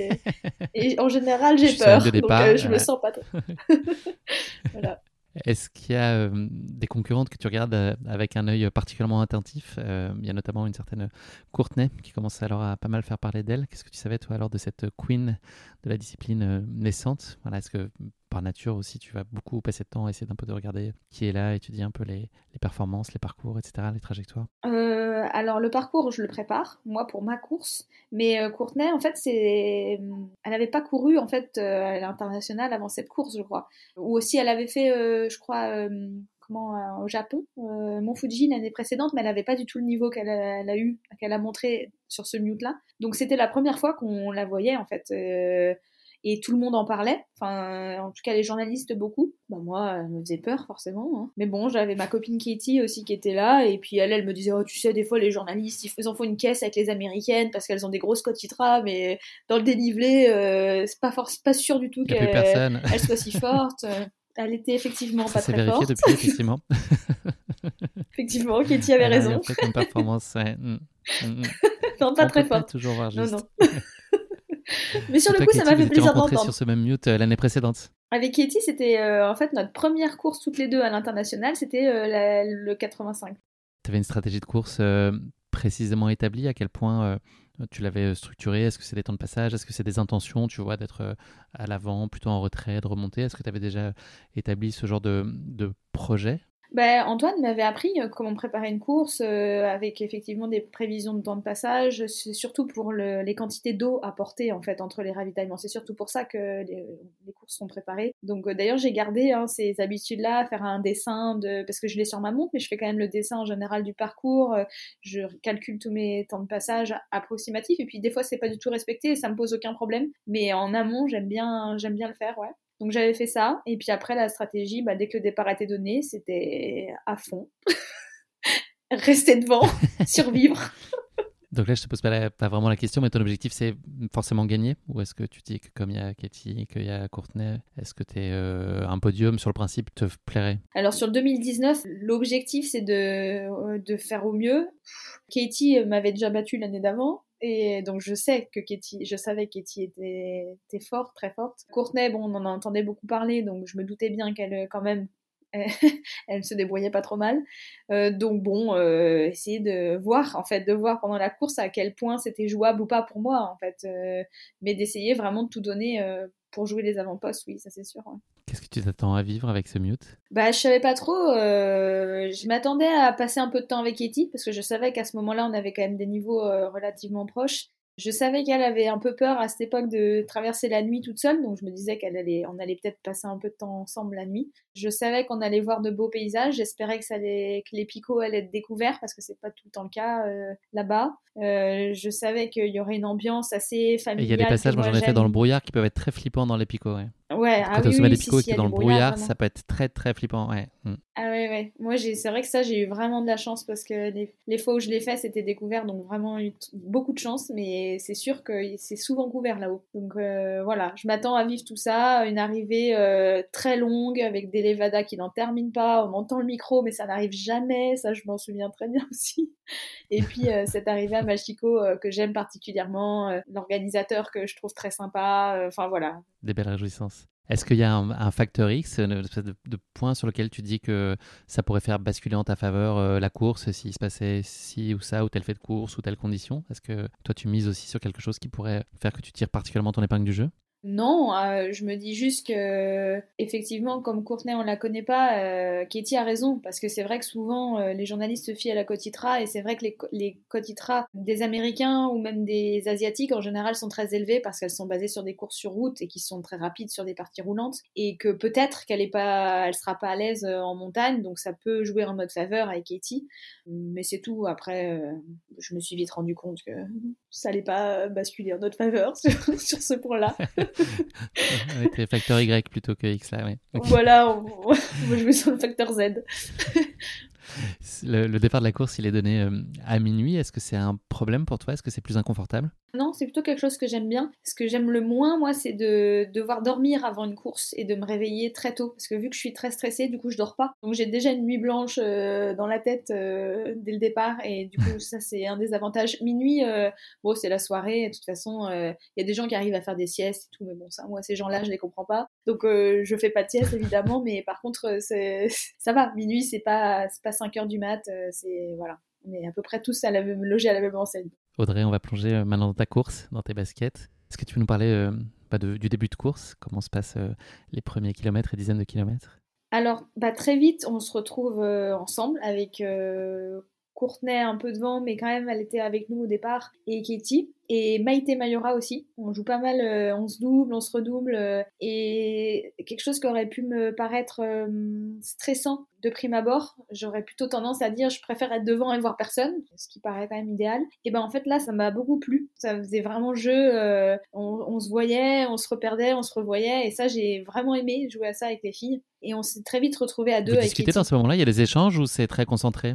Et, en général, j'ai peur, donc euh, je me sens pas trop. voilà. Est-ce qu'il y a des concurrentes que tu regardes avec un œil particulièrement attentif? Il y a notamment une certaine Courtenay qui commence alors à pas mal faire parler d'elle. Qu'est-ce que tu savais toi alors de cette queen de la discipline naissante? Voilà, Est-ce que par nature aussi, tu vas beaucoup passer de temps à essayer d'un peu de regarder qui est là, étudier un peu les, performances, les parcours, etc., les trajectoires euh, Alors le parcours, je le prépare, moi, pour ma course. Mais euh, Courtenay, en fait, c'est... elle n'avait pas couru, en fait, euh, à l'international avant cette course, je crois. Ou aussi, elle avait fait, je crois... Comment, au Japon, Mont Fuji l'année précédente, mais elle n'avait pas du tout le niveau qu'elle a, eu, qu'elle a montré sur ce mute-là. Donc c'était la première fois qu'on la voyait en fait et tout le monde en parlait. Enfin, en tout cas, les journalistes beaucoup. Bah, moi, elle me faisait peur, forcément. Hein. Mais bon, j'avais ma copine Katie aussi qui était là, et puis elle, elle me disait, oh, tu sais, des fois, les journalistes, ils en font une caisse avec les américaines parce qu'elles ont des grosses quotidiennes, mais dans le dénivelé, euh, c'est pas, pas sûr du tout qu'elle soit si forte. Elle était effectivement pas très vérifié forte. depuis, effectivement. effectivement, Katie avait raison. Fait une performance, ouais. Mm, mm, mm. non, pas très forte. toujours voir juste. Non, non. Mais sur le coup, ça m'a fait plaisir d'entendre. sur ce même mute euh, l'année précédente. Avec Katie, c'était euh, en fait notre première course toutes les deux à l'international, c'était euh, le 85. Tu avais une stratégie de course précisément établie À quel point tu l'avais structurée? Est-ce que c'est des temps de passage? Est-ce que c'est des intentions, tu vois, d'être à l'avant, plutôt en retrait, de remonter? Est-ce que tu avais déjà établi ce genre de, de projet? Ben, Antoine m'avait appris euh, comment préparer une course euh, avec effectivement des prévisions de temps de passage, c'est surtout pour les quantités d'eau apportées en fait entre les ravitaillements. C'est surtout pour ça que les, courses sont préparées. Donc euh, d'ailleurs j'ai gardé hein, ces habitudes-là, faire un dessin de parce que je l'ai sur ma montre, mais je fais quand même le dessin en général du parcours. je calcule tous mes temps de passage approximatifs et puis des fois c'est pas du tout respecté et ça me pose aucun problème. Mais en amont j'aime bien j'aime bien le faire, ouais. Donc j'avais fait ça, et puis après la stratégie, bah, dès que le départ était donné, c'était à fond. Rester devant, survivre. Donc là, je te pose pas, pas, vraiment la question, mais ton objectif, c'est forcément gagner? Ou est-ce que tu dis que comme il y a Katie, qu'il y a Courtenay, est-ce que es, euh, un podium sur le principe te plairait? Alors sur le 2019, l'objectif, c'est de, euh, de faire au mieux. Katie m'avait déjà battu l'année d'avant. Et donc je sais que Katie, je savais que Katie était, était forte, très forte. Courtenay, bon, on en entendait beaucoup parler, donc je me doutais bien qu'elle, quand même, elle se débrouillait pas trop mal. Euh, donc bon, euh, essayer de voir, en fait, de voir pendant la course à quel point c'était jouable ou pas pour moi, en fait. Euh, mais d'essayer vraiment de tout donner pour jouer les avant-postes, oui, ça c'est sûr. Qu'est-ce que tu t'attends à vivre avec ce mute? Bah, je savais pas trop. je m'attendais à passer un peu de temps avec Katie parce que je savais qu'à ce moment-là, on avait quand même des niveaux relativement proches. Je savais qu'elle avait un peu peur à cette époque de traverser la nuit toute seule, donc je me disais qu'elle allait, on allait peut-être passer un peu de temps ensemble la nuit. Je savais qu'on allait voir de beaux paysages. J'espérais que ça allait, que les picots allaient être découverts parce que c'est pas tout le temps le cas euh, là-bas. Euh, je savais qu'il y aurait une ambiance assez familiale. Il y a des passages, moi j'en ai fait dans le brouillard qui peuvent être très flippants dans les picots. Ouais. Ouais, Quand ah t'es au oui, sommet oui, des si, picots et si, que a dans le brouillard, ça peut être très très flippant. Ouais. Mm. Ah ouais, ouais. Moi, c'est vrai que ça, j'ai eu vraiment de la chance parce que les, les fois où je l'ai fait, c'était découvert, donc vraiment eu beaucoup de chance, mais c'est sûr que c'est souvent couvert là-haut. Donc euh, voilà, je m'attends à vivre tout ça, une arrivée euh, très longue avec des levadas qui n'en terminent pas, on entend le micro, mais ça n'arrive jamais, ça je m'en souviens très bien aussi. Et puis euh, cette arrivée à Machiko euh, que j'aime particulièrement, l'organisateur que je trouve très sympa, enfin voilà, Des belles réjouissances. Est-ce qu'il y a un, facteur X, une de point sur lequel tu dis que ça pourrait faire basculer en ta faveur euh, la course s'il se passait ci ou ça, ou tel fait de course, ou telle condition? Est-ce que toi tu mises aussi sur quelque chose qui pourrait faire que tu tires particulièrement ton épingle du jeu? Non, euh, je me dis juste que effectivement, comme Courtenay on la connaît pas, euh, Katie a raison parce que c'est vrai que souvent euh, les journalistes se fient à la Cotitra et c'est vrai que les, les Cotitra des Américains ou même des Asiatiques en général sont très élevées parce qu'elles sont basées sur des courses sur route et qui sont très rapides sur des parties roulantes et que peut-être qu'elle est pas, elle sera pas à l'aise en montagne donc ça peut jouer en notre faveur avec Katie, mais c'est tout. Après, je me suis vite rendu compte que ça allait pas basculer en notre faveur sur ce point-là. Avec tes facteurs Y plutôt que X là, ouais. Voilà, on, on va jouer sur le facteur Z. Le, départ de la course, il est donné euh, à minuit. Est-ce que c'est un problème pour toi? Est-ce que c'est plus inconfortable? Non, c'est plutôt quelque chose que j'aime bien. Ce que j'aime le moins, moi, c'est de devoir dormir avant une course et de me réveiller très tôt. Parce que vu que je suis très stressée, du coup, je dors pas. Donc j'ai déjà une nuit blanche euh, dans la tête euh, dès le départ. Et du coup, ça, c'est un des avantages. Minuit, bon, c'est la soirée. De toute façon, il y a des gens qui arrivent à faire des siestes et tout. Mais bon, ça, moi, ces gens-là, je les comprends pas. Donc je fais pas de sieste, évidemment. Mais par contre, ça va. Minuit, c'est pas, pas 5 heures du mat. euh, c'est, voilà. On est à peu près tous à la même, logés à la même enseigne. Audrey, on va plonger euh, maintenant dans ta course, dans tes baskets. Est-ce que tu peux nous parler euh, bah, de- du début de course? Comment se passent euh, les premiers kilomètres et dizaines de kilomètres? Alors, bah, très vite, on se retrouve euh, ensemble avec Courtenay un peu devant, mais quand même, elle était avec nous au départ, et Katie, et Maïté Mayora aussi. On joue pas mal, euh, on se double, on se redouble, euh, et quelque chose qui aurait pu me paraître euh, stressant de prime abord, j'aurais plutôt tendance à dire je préfère être devant et voir personne, ce qui paraît quand même idéal. Et ben en fait là, ça m'a beaucoup plu. Ça faisait vraiment jeu, on, on se voyait, on se reperdait, on se revoyait, et ça j'ai vraiment aimé jouer à ça avec les filles. Et on s'est très vite retrouvés à deux Vous avec discutez dans ce moment-là Il y a des échanges ou c'est très concentré?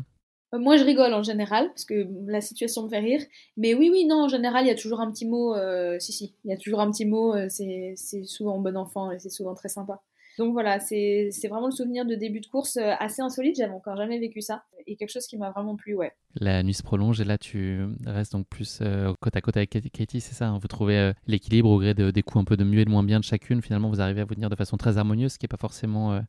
Moi, je rigole en général, parce que la situation me fait rire. Mais oui, oui, non, en général, il y a toujours un petit mot. euh, si, si, il y a toujours un petit mot. euh, c'est souvent bon enfant et c'est souvent très sympa. Donc voilà, c'est vraiment le souvenir de début de course euh, assez insolite. J'avais encore jamais vécu ça. Et quelque chose qui m'a vraiment plu, ouais. La nuit se prolonge et là tu restes donc plus euh, côte à côte avec Katie- c'est ça hein Vous trouvez euh, l'équilibre au gré de- des coups un peu de mieux et de moins bien de chacune. Finalement, vous arrivez à vous tenir de façon très harmonieuse, ce qui n'est pas forcément euh,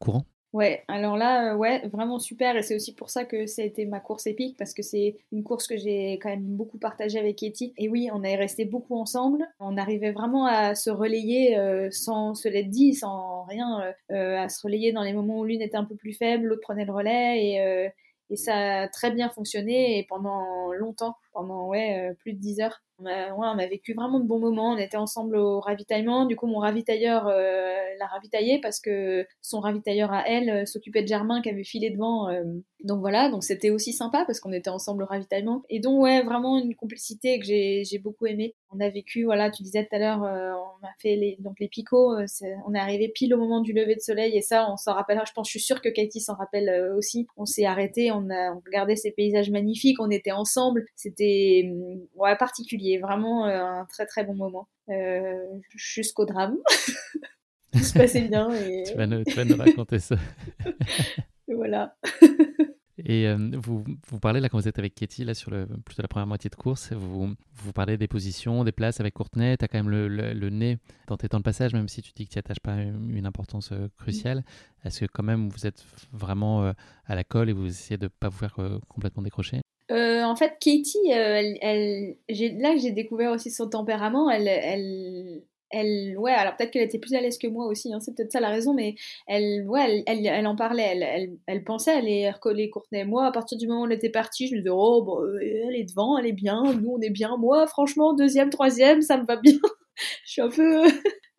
courant. Ouais, alors là, euh, ouais, vraiment super. Et c'est aussi pour ça que ça a été ma course épique, parce que c'est une course que j'ai quand même beaucoup partagée avec Katie. Et oui, on est resté beaucoup ensemble. On arrivait vraiment à se relayer euh, sans se l'être dit, sans rien, euh, à se relayer dans les moments où l'une était un peu plus faible, l'autre prenait le relais. Et, et ça a très bien fonctionné et pendant longtemps, pendant ouais, euh, plus de 10 heures. On a, vécu vraiment de bons moments. On était ensemble au ravitaillement. Du coup, mon ravitailleur euh, l'a ravitaillé parce que son ravitailleur à elle euh, s'occupait de Germain qui avait filé devant. donc voilà, donc c'était aussi sympa parce qu'on était ensemble au ravitaillement. Et donc, ouais, vraiment une complicité que j'ai j'ai beaucoup aimé. On a vécu, voilà, tu disais tout à l'heure, on a fait les, donc les picots. on est arrivé pile au moment du lever de soleil et ça, on s'en rappellera. Je pense, je suis sûre que Katie s'en rappelle aussi. On s'est arrêté, on a on regardait ces paysages magnifiques, on était ensemble. C'était hum, ouais, particulier, vraiment euh, un très très bon moment. Euh, Jusqu'au drame. Tout se passait bien et, Tu vas nous, tu vas nous raconter ça. voilà. Et euh, vous, vous parlez là quand vous êtes avec Katie là sur le plutôt la première moitié de course, vous, vous parlez des positions, des places avec Courtenay, tu as quand même le, le- le nez dans tes temps de passage, même si tu dis que tu n'y attaches pas une, une importance euh, cruciale. Est-ce que quand même vous êtes vraiment euh, à la colle et vous essayez de ne pas vous faire complètement décrocher? Euh, en fait, Katie, euh, elle, elle- là que j'ai découvert aussi son tempérament, elle, elle, elle, ouais, alors peut-être qu'elle était plus à l'aise que moi aussi, hein, c'est peut-être ça la raison, mais elle, ouais, elle, elle, elle en parlait, elle, elle, elle pensait aller recoller Courtenay. Moi, à partir du moment où elle était partie, je me disais, oh, euh, elle est devant, elle est bien, nous on est bien. Moi, franchement, deuxième, troisième, ça me va bien. je suis un peu,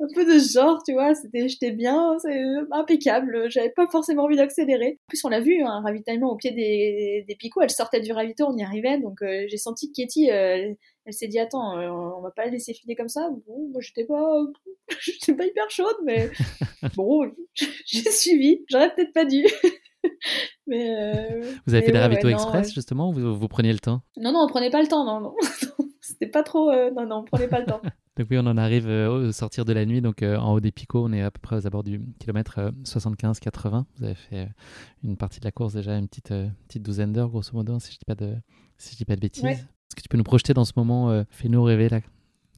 un peu de ce genre, tu vois. C'était, j'étais bien, c'est impeccable. J'avais pas forcément envie d'accélérer. En plus, on l'a vu, un ravitaillement au pied des, des picots. Elle sortait du ravito, on y arrivait. Donc, euh, j'ai senti que Katie, euh, elle s'est dit, attends, euh, on va pas la laisser filer comme ça. Bon, moi, j'étais pas, j'étais pas hyper chaude, mais bon, j'ai suivi. J'aurais peut-être pas dû. mais vous avez fait des ravitaux express, justement, ou vous, vous preniez le temps? Non, non, on prenait pas le temps, non, non. C'était pas trop. non, non, on prenait pas le temps. Donc oui, on en arrive euh, au sortir de la nuit, donc euh, en haut des picots, on est à peu près aux abords du kilomètre 75-80. Euh, Vous avez fait une partie de la course déjà, une petite, petite douzaine d'heures grosso modo, si je dis pas de, si je dis pas de bêtises. Est-ce que tu peux nous projeter dans ce moment Fais-nous rêver là?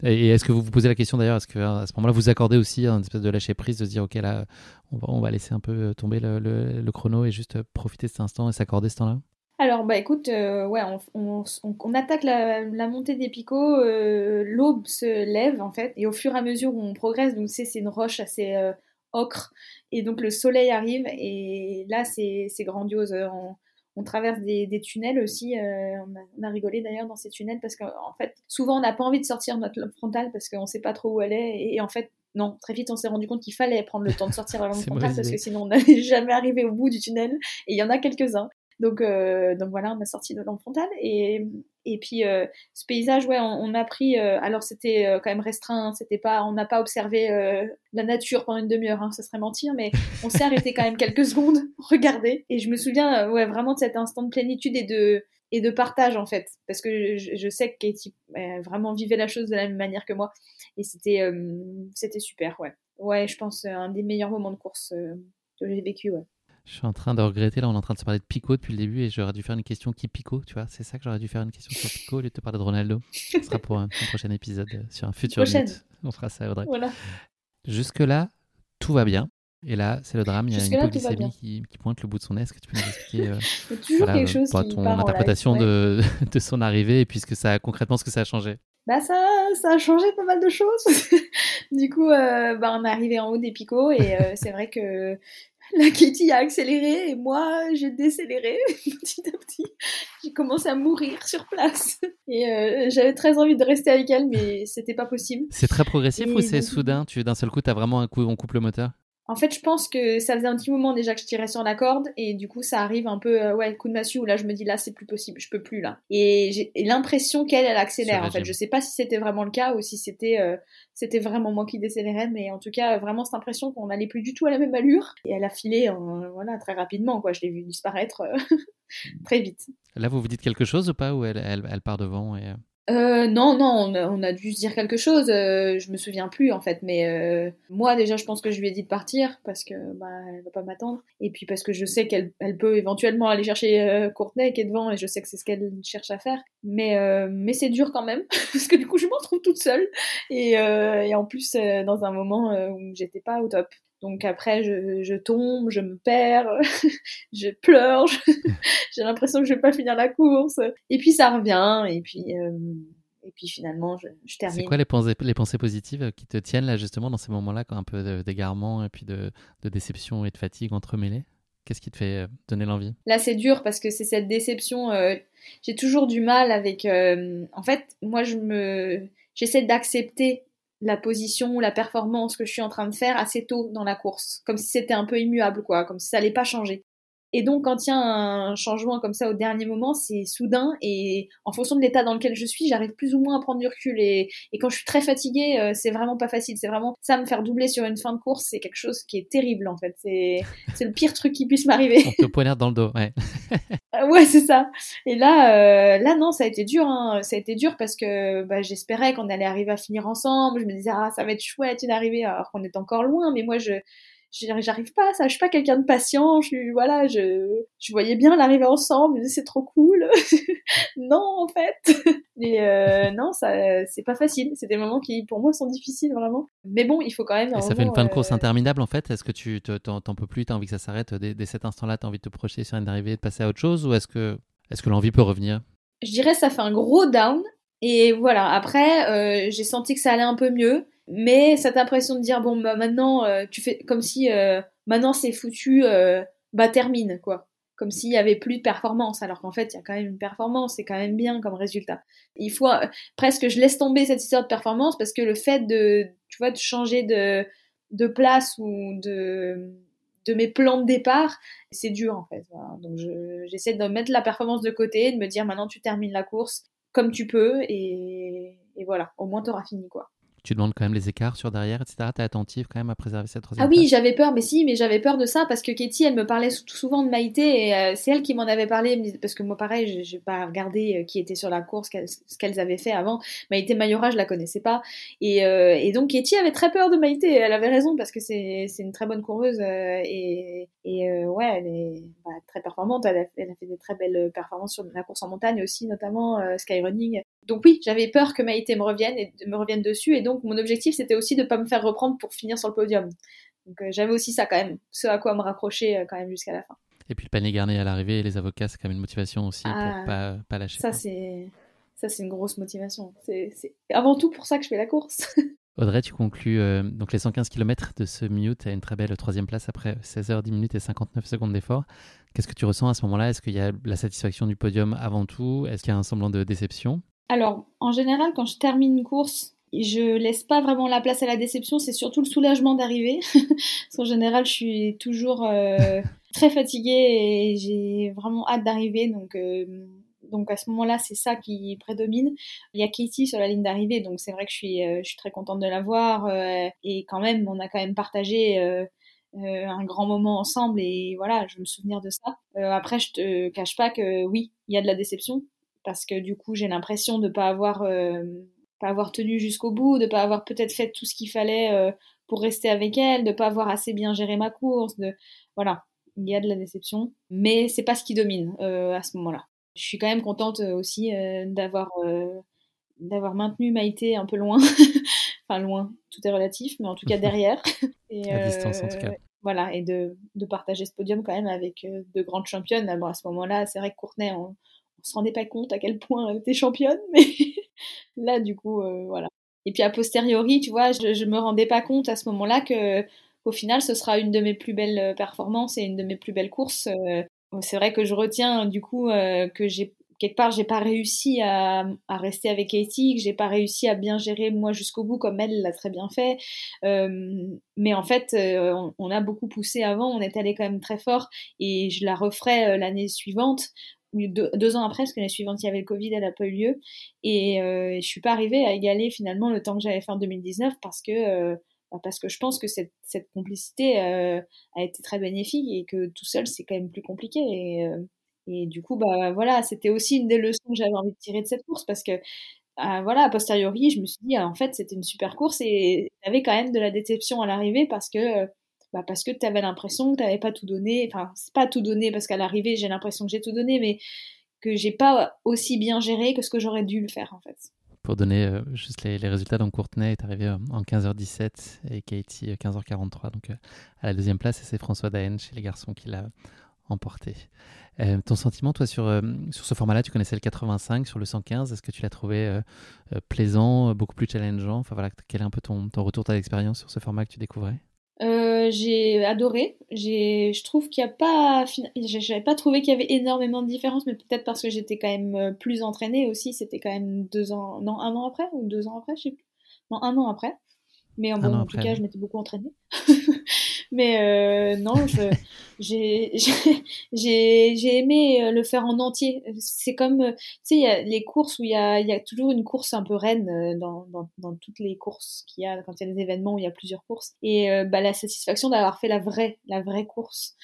Et, est-ce que vous vous posez la question d'ailleurs, est-ce que à ce moment-là vous accordez aussi une espèce de lâcher prise, de se dire ok là, on va, on va laisser un peu tomber le, le chrono et juste profiter de cet instant et s'accorder ce temps-là? Alors, bah écoute, euh, ouais, on, on, attaque la, montée des picots, euh, l'aube se lève en fait, et au fur et à mesure où on progresse, donc c'est une roche assez euh, ocre, et donc le soleil arrive, et là c'est grandiose. On, traverse des, tunnels aussi, on a, rigolé d'ailleurs dans ces tunnels parce qu'en fait, souvent on n'a pas envie de sortir notre lampe frontale parce qu'on ne sait pas trop où elle est, et, en fait, non, très vite on s'est rendu compte qu'il fallait prendre le temps de sortir la lampe frontale parce que sinon on n'allait jamais arriver au bout du tunnel, et il y en a quelques-uns. Donc, euh, donc voilà, on a sorti de lampe frontale. Et, et puis euh, ce paysage, ouais, on, a pris. Euh, alors c'était quand même restreint. C'était pas, on n'a pas observé la nature pendant une demi-heure. Hein, ça serait mentir, mais on s'est arrêté quand même quelques secondes, regarder. Et je me souviens, ouais, vraiment de cet instant de plénitude et de et de partage en fait, parce que je, sais que Katie vraiment vivait la chose de la même manière que moi. Et c'était c'était super, ouais. Ouais, je pense un des meilleurs moments de course que j'ai vécu, ouais. Je suis en train de regretter, là on est en train de se parler de Pico depuis le début et j'aurais dû faire une question qui Pico, tu vois, c'est ça que j'aurais dû faire une question sur Pico au lieu de te parler de Ronaldo. Ce sera pour un, prochain épisode euh, sur un futur minute. On fera ça, Audrey. Voilà. Jusque-là, tout va bien. Et là, c'est le drame, il y a une hypoglycémie qui, qui, pointe le bout de son nez. Est-ce que tu peux nous expliquer euh, quelque chose qui ton interprétation de, de, son arrivée et puisque ça concrètement ce que ça a changé? Bah ça, ça a changé pas mal de choses. du coup, euh, bah, on est arrivé en haut des picots et c'est vrai que la Kitty a accéléré et moi j'ai décéléré petit à petit. J'ai commencé à mourir sur place et euh, j'avais très envie de rester avec elle mais c'était pas possible. C'est très progressif ou c'est soudain Tu d'un seul coup t'as vraiment un coup on coupe le moteur? En fait, je pense que ça faisait un petit moment déjà que je tirais sur la corde et du coup, ça arrive un peu, euh, ouais, coup de massue où là, je me dis là, c'est plus possible, je peux plus là. Et j'ai l'impression qu'elle, elle accélère. En fait, je sais pas si c'était vraiment le cas ou si c'était, euh, c'était vraiment moi qui décélérais, mais en tout cas, vraiment cette impression qu'on n'allait plus du tout à la même allure. Et elle a filé, voilà, très rapidement, quoi. Je l'ai vu disparaître euh, très vite. Là, vous vous dites quelque chose ou pas ou elle, elle, elle part devant et euh, non, non, on a, dû se dire quelque chose. Euh, je me souviens plus en fait, mais euh, moi déjà, je pense que je lui ai dit de partir parce que bah elle va pas m'attendre, et puis parce que je sais qu'elle elle peut éventuellement aller chercher euh, Courtenay qui est devant, et je sais que c'est ce qu'elle cherche à faire. Mais euh, mais c'est dur quand même parce que du coup, je me retrouve toute seule et, et en plus dans un moment où j'étais pas au top. Donc après, je, tombe, je me perds, je pleure, j'ai l'impression que je vais pas finir la course. Et puis ça revient, et puis, euh, et puis finalement, je, termine. C'est quoi les pensées, les pensées positives qui te tiennent là justement dans ces moments-là, quand un peu d'égarement et puis de, déception et de fatigue entremêlées? Qu'est-ce qui te fait euh, donner l'envie? Là, c'est dur parce que c'est cette déception. Euh, j'ai toujours du mal avec. en fait, moi, je me, j'essaie d'accepter la position ou la performance que je suis en train de faire assez tôt dans la course, comme si c'était un peu immuable, quoi, comme si ça allait pas changer. Et donc, quand il y a un changement comme ça au dernier moment, c'est soudain et en fonction de l'état dans lequel je suis, j'arrive plus ou moins à prendre du recul. Et, quand je suis très fatiguée, euh, c'est vraiment pas facile. C'est vraiment ça, me faire doubler sur une fin de course, c'est quelque chose qui est terrible en fait. C'est le pire truc qui puisse m'arriver. On te poignarde dans le dos, ouais. Euh, ouais, c'est ça. Et là, euh, là non, ça a été dur. Hein. Ça a été dur parce que bah, j'espérais qu'on allait arriver à finir ensemble. Je me disais, ah, ça va être chouette une arrivée alors qu'on est encore loin. Mais moi, je j'arrive pas à ça, je suis pas quelqu'un de patient, je voilà, je, je voyais bien l'arriver ensemble, c'est trop cool. non, en fait. Et euh, non, ça, c'est pas facile. C'est des moments qui, pour moi, sont difficiles vraiment. Mais bon, il faut quand même. Et ça fait une fin de course euh, interminable en fait. Est-ce que tu t'en peux plus, t'as envie que ça s'arrête dès, dès, cet instant-là, t'as envie de te projeter sur une arrivée, de passer à autre chose, ou est-ce que, est-ce que l'envie peut revenir? Je dirais ça fait un gros down. Et voilà. Après, euh, j'ai senti que ça allait un peu mieux. Mais cette impression de dire, bon, bah maintenant, euh, tu fais comme si euh, maintenant c'est foutu, euh, bah termine, quoi. comme s'il y avait plus de performance, alors qu'en fait, il y a quand même une performance, c'est quand même bien comme résultat. Il faut euh, presque je laisse tomber cette histoire de performance parce que le fait de, tu vois, de changer de, de place ou de, de mes plans de départ, c'est dur en fait. Donc j'essaie de mettre la performance de côté, de me dire maintenant tu termines la course comme tu peux et, et voilà, au moins tu auras fini quoi tu demandes quand même les écarts sur derrière, etc. Tu es attentive quand même à préserver cette troisième Ah oui, j'avais peur, mais si, mais j'avais peur de ça parce que Katie, elle me parlait souvent de Maïté et euh, c'est elle qui m'en avait parlé. Parce que moi, pareil, j'ai pas regardé euh, qui était sur la course, ce qu'elles avaient fait avant. Maïté Mayora, je la connaissais pas. Et, euh, et, donc, Katie avait très peur de Maïté. Elle avait raison parce que c'est une très bonne coureuse et, et ouais, elle est bah, très performante. Elle a, elle a, fait des très belles performances sur la course en montagne aussi, notamment skyrunning. Donc oui, j'avais peur que Maïté me revienne et me revienne dessus et donc mon objectif c'était aussi de ne pas me faire reprendre pour finir sur le podium. Donc euh, j'avais aussi ça quand même, ce à quoi me raccrocher euh, quand même jusqu'à la fin. Et puis le panier garni à l'arrivée et les avocats, c'est quand même une motivation aussi pour ah, pas, pas lâcher. Ça c'est ça c'est une grosse motivation. C'est avant tout pour ça que je fais la course. Audrey, tu conclus euh, donc les 115 km de ce Mute à une très belle troisième place après 16 h 10 minutes et 59 secondes d'effort. Qu'est-ce que tu ressens à ce moment-là? Est-ce qu'il y a la satisfaction du podium avant tout? Est-ce qu'il y a un semblant de déception? Alors, en général, quand je termine une course, je laisse pas vraiment la place à la déception, c'est surtout le soulagement d'arriver. Parce qu'en général, je suis toujours euh, très fatiguée et j'ai vraiment hâte d'arriver. Donc, euh, donc à ce moment-là, c'est ça qui prédomine. Il y a Katie sur la ligne d'arrivée, donc c'est vrai que je suis, euh, je suis très contente de la voir. et quand même, on a quand même partagé. un grand moment ensemble et voilà, je me souvenir de ça. après, je te cache pas que oui, il y a de la déception parce que du coup, j'ai l'impression de pas avoir pas avoir tenu jusqu'au bout, de pas avoir peut-être fait tout ce qu'il fallait euh, pour rester avec elle, de pas avoir assez bien géré ma course, de voilà, il y a de la déception, mais c'est pas ce qui domine euh, à ce moment-là. Je suis quand même contente euh, aussi d'avoir d'avoir maintenu Maïté un peu loin, enfin loin, tout est relatif, mais en tout cas derrière. Et, à distance en tout cas. Voilà, et de, de, partager ce podium quand même avec de grandes championnes. Bon, à ce moment-là, c'est vrai que Courtenay, on, on se rendait pas compte à quel point elle était championne, mais Là, du coup, euh, voilà. Et puis a posteriori, tu vois, je, je me rendais pas compte à ce moment-là que au final, ce sera une de mes plus belles euh, performances et une de mes plus belles courses. Euh. C'est vrai que je retiens du coup que j'ai quelque part j'ai pas réussi à, rester avec Katie, que j'ai pas réussi à bien gérer moi jusqu'au bout comme elle l'a très bien fait. mais en fait, on, on, a beaucoup poussé avant, on est allé quand même très fort et je la referai l'année suivante deux, ans après, parce que l'année suivante, il y avait le Covid, elle n'a pas eu lieu. Et euh, je suis pas arrivée à égaler finalement le temps que j'avais fait en 2019 parce que, euh, bah, parce que je pense que cette, cette complicité euh, a été très bénéfique et que tout seul, c'est quand même plus compliqué. Et, euh, et du coup, bah, voilà, c'était aussi une des leçons que j'avais envie de tirer de cette course parce que ah, voilà, a posteriori, je me suis dit, en fait, c'était une super course et avait quand même de la déception à l'arrivée parce que bah parce que tu avais l'impression que tu n'avais pas tout donné. Enfin, c'est pas tout donné parce qu'à l'arrivée, j'ai l'impression que j'ai tout donné, mais que j'ai pas aussi bien géré que ce que j'aurais dû le faire en fait. Pour donner euh, juste les, résultats, donc Courtenay est arrivé euh, en 15h17 et Katie 15h43. Euh, donc à la deuxième place, c'est François Daen chez les garçons qui l'a emporté. ton sentiment, toi, sur, sur ce format-là, tu connaissais le 85, sur le 115, est-ce que tu l'as trouvé plaisant, beaucoup plus challengeant? Enfin voilà, quel est un peu ton, ton retour, ta expérience sur ce format que tu découvrais? Euh, j'ai adoré. J'ai, je trouve qu'il n'y a pas, j'avais pas trouvé qu'il y avait énormément de différence, mais peut-être parce que j'étais quand même euh, plus entraînée aussi. C'était quand même deux ans, non, un an après ou deux ans après, je sais plus. Non, un an après. Mais en, tout cas, je m'étais beaucoup entraînée. Mais euh, non, j'ai aimé euh, le faire en entier. C'est comme, euh, tu sais, il y a les courses où il y a, y a, toujours une course un peu reine dans, dans, dans toutes les courses qu'il y a, quand il y a des événements où il y a plusieurs courses. Et bah, la satisfaction d'avoir fait la vraie, la vraie course.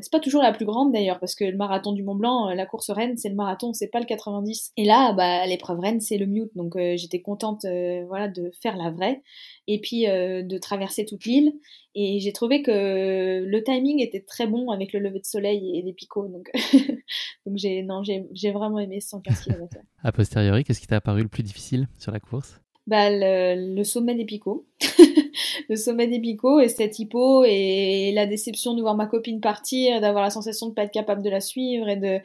C'est pas toujours la plus grande d'ailleurs, parce que le marathon du Mont Blanc, la course reine, c'est le marathon, c'est pas le 90. Et là, bah, l'épreuve reine, c'est le mute. Donc j'étais contente voilà, de faire la vraie, et puis de traverser toute l'île. Et j'ai trouvé que le timing était très bon avec le lever de soleil et les picots. Donc, donc j'ai, non, j'ai, j'ai vraiment aimé ce 115 km. A posteriori, qu'est-ce qui t'a apparu le plus difficile sur la course? Bah, le, sommet des picots. le sommet des picots et cette hypo et la déception de voir ma copine partir, d'avoir la sensation de ne pas être capable de la suivre et de,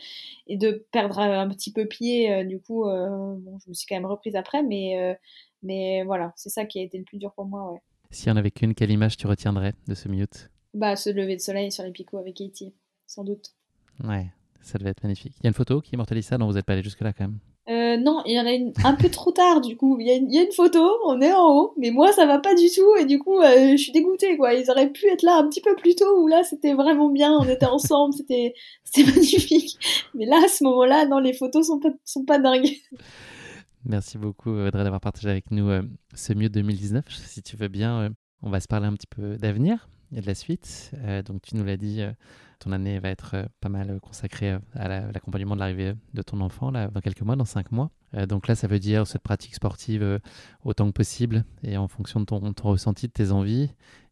et de perdre un petit peu pied. Euh, du coup, euh, bon, je me suis quand même reprise après, mais, euh, mais voilà, c'est ça qui a été le plus dur pour moi. Ouais. S'il n'y en avait qu'une, quelle image tu retiendrais de ce mute? Bah, ce lever de soleil sur les picots avec Katie, sans doute. Ouais, ça devait être magnifique. Il y a une photo qui immortalise ça, non vous n'êtes pas allé jusque-là quand même? Euh, non, il y en a une un peu trop tard du coup. Il y, a une, photo, on est en haut, mais moi ça va pas du tout et du coup euh, je suis dégoûtée quoi. Ils auraient pu être là un petit peu plus tôt où là c'était vraiment bien, on était ensemble, c'était magnifique. Mais là à ce moment-là, non, les photos sont pas sont pas dingues. Merci beaucoup Audrey d'avoir partagé avec nous euh, ce mieux 2019. Si tu veux bien, on va se parler un petit peu d'avenir et de la suite. Donc tu nous l'as dit ton année va être euh, pas mal consacrée euh, à l'accompagnement de l'arrivée de ton enfant dans quelques mois, dans cinq mois. Euh, donc là, ça veut dire cette pratique sportive autant que possible et en fonction de ton, ressenti, de tes envies.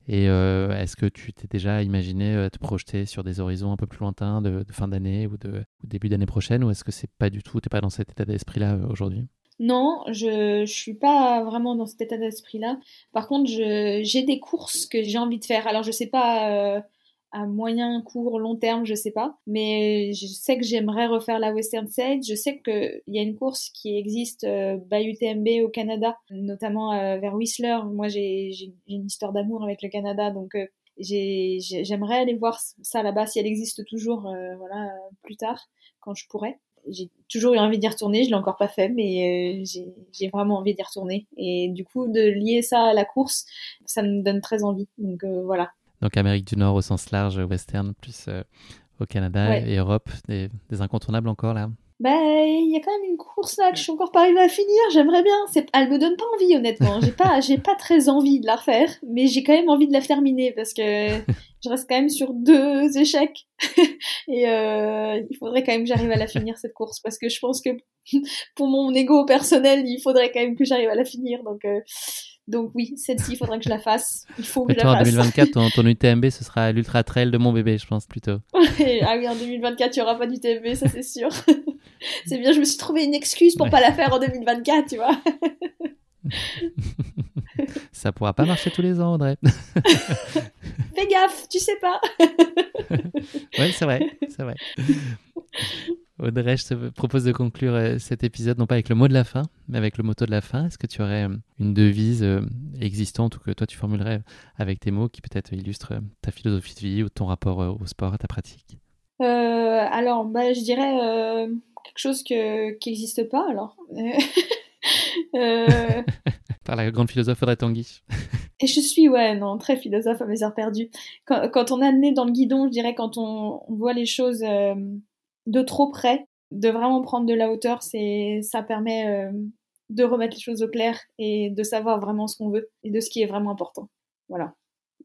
Et est-ce que tu t'es déjà imaginé te projeter sur des horizons un peu plus lointains de, fin d'année ou de début d'année prochaine ou est-ce que c'est pas du tout, tu n'es pas dans cet état d'esprit-là aujourd'hui? Non, je, je suis pas vraiment dans cet état d'esprit-là. Par contre, j'ai des courses que j'ai envie de faire. Alors, je sais pas à moyen, court, long terme, je sais pas. Mais je sais que j'aimerais refaire la Western Side. Je sais qu'il y a une course qui existe euh, by UTMB au Canada, notamment euh, vers Whistler. Moi, j'ai une histoire d'amour avec le Canada, donc euh, j'aimerais aller voir ça là-bas si elle existe toujours, euh, voilà, plus tard, quand je pourrais. J'ai toujours eu envie d'y retourner, je l'ai encore pas fait, mais j'ai vraiment envie d'y retourner. Et du coup, de lier ça à la course, ça me donne très envie. Donc voilà, donc Amérique du Nord au sens large, western, plus euh, au Canada et Europe, des, incontournables encore là bah, il y a quand même une course là que je suis encore pas arrivée à finir. J'aimerais bien. C'est, elle me donne pas envie, honnêtement. J'ai pas, j'ai pas très envie de la refaire, mais j'ai quand même envie de la terminer parce que je reste quand même sur deux échecs et euh, il faudrait quand même que j'arrive à la finir cette course parce que je pense que pour mon ego personnel, il faudrait quand même que j'arrive à la finir. Donc, euh, donc oui, celle-ci, il faudrait que je la fasse. Il faut que je la fasse. En 2024, ton, ton, UTMB, ce sera l'ultra trail de mon bébé, je pense plutôt. ah oui, en 2024, il n'y aura pas d'UTMB, ça c'est sûr. c'est bien, je me suis trouvé une excuse pour ne pas la faire en 2024, tu vois. ça pourra pas marcher tous les ans, Audrey. Fais gaffe, tu sais pas. oui, c'est vrai, c'est vrai. Audrey, je te propose de conclure euh, cet épisode non pas avec le mot de la fin, mais avec le motto de la fin. Est-ce que tu aurais euh, une devise euh, existante ou que toi tu formulerais avec tes mots qui peut-être illustre ta philosophie de vie ou ton rapport au sport, à ta pratique? Alors, bah, je dirais quelque chose que, qui n'existe pas alors. Par la grande philosophe Audrey Tanguy. Et je suis, ouais, non, très philosophe à mes heures perdues. Quand, quand on a amené dans le guidon, je dirais, quand on, on voit les choses de trop près, de vraiment prendre de la hauteur, c'est ça permet euh, de remettre les choses au clair et de savoir vraiment ce qu'on veut et de ce qui est vraiment important. Voilà.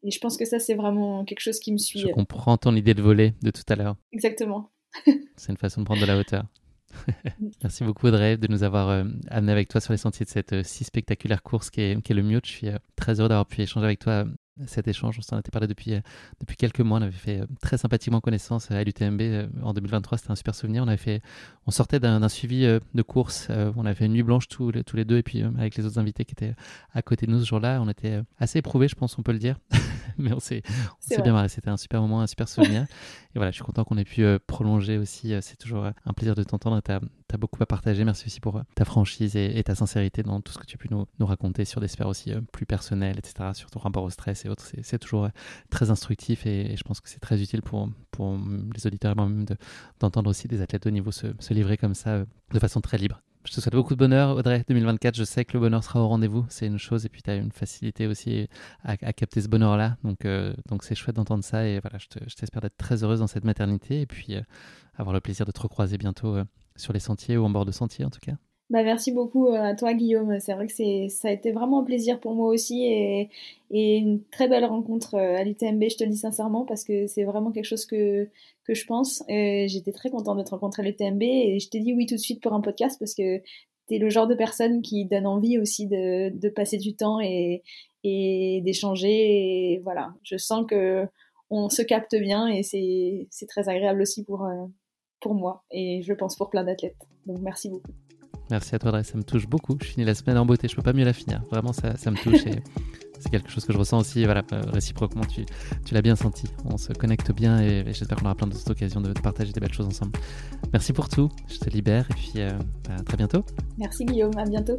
Et je pense que ça, c'est vraiment quelque chose qui me suit. Je euh. comprends ton idée de voler de tout à l'heure. Exactement. c'est une façon de prendre de la hauteur. Merci beaucoup Audrey de nous avoir euh, amené avec toi sur les sentiers de cette si spectaculaire course qui est, qui est le Mute. Je suis très heureux d'avoir pu échanger avec toi cet échange. On s'en était parlé depuis, euh, depuis quelques mois. On avait fait euh, très sympathiquement connaissance à l'UTMB euh, en 2023. C'était un super souvenir. On, avait fait, on sortait d'un suivi de course. On avait une nuit blanche tous les, tous les deux et puis avec les autres invités qui étaient à côté de nous ce jour-là. On était assez éprouvés, je pense, on peut le dire. Mais on s'est bien marré. C'était un super moment, un super souvenir. et voilà, je suis content qu'on ait pu prolonger aussi. C'est toujours un plaisir de t'entendre. Tu as, beaucoup à partager. Merci aussi pour ta franchise et, ta sincérité dans tout ce que tu as pu nous, nous raconter sur des sphères aussi plus personnelles, etc., sur ton rapport au stress c'est toujours euh, très instructif et, je pense que c'est très utile pour, pour les auditeurs et moi-même d'entendre aussi des athlètes de niveau se, se livrer comme ça euh, de façon très libre. Je te souhaite beaucoup de bonheur, Audrey, 2024. Je sais que le bonheur sera au rendez-vous, c'est une chose, et puis tu as une facilité aussi à, capter ce bonheur-là. Donc, euh, donc c'est chouette d'entendre ça, et voilà, je t'espère d'être très heureuse dans cette maternité, et puis avoir le plaisir de te recroiser bientôt sur les sentiers ou en bord de sentier en tout cas. Bah, merci beaucoup euh, à toi, Guillaume. C'est vrai que c'est, ça a été vraiment un plaisir pour moi aussi et, et une très belle rencontre euh, à l'UTMB, je te le dis sincèrement, parce que c'est vraiment quelque chose que, que je pense. Et j'étais très contente de te rencontrer à l'UTMB et je t'ai dit oui tout de suite pour un podcast parce que tu es le genre de personne qui donne envie aussi de, de passer du temps et, et d'échanger. Et voilà, je sens que on se capte bien et c'est, c'est très agréable aussi pour, euh, pour moi et je pense pour plein d'athlètes. Donc merci beaucoup. Merci à toi, Audrey. Ça me touche beaucoup. Je finis la semaine en beauté. Je peux pas mieux la finir. Vraiment, ça, ça me touche. Et c'est quelque chose que je ressens aussi. Voilà, euh, réciproquement, tu, l'as bien senti. On se connecte bien et, j'espère qu'on aura plein d'autres occasions de, partager des belles choses ensemble. Merci pour tout. Je te libère et puis euh, à très bientôt. Merci, Guillaume. À bientôt.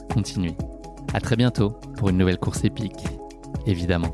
continuez. À très bientôt pour une nouvelle course épique, évidemment.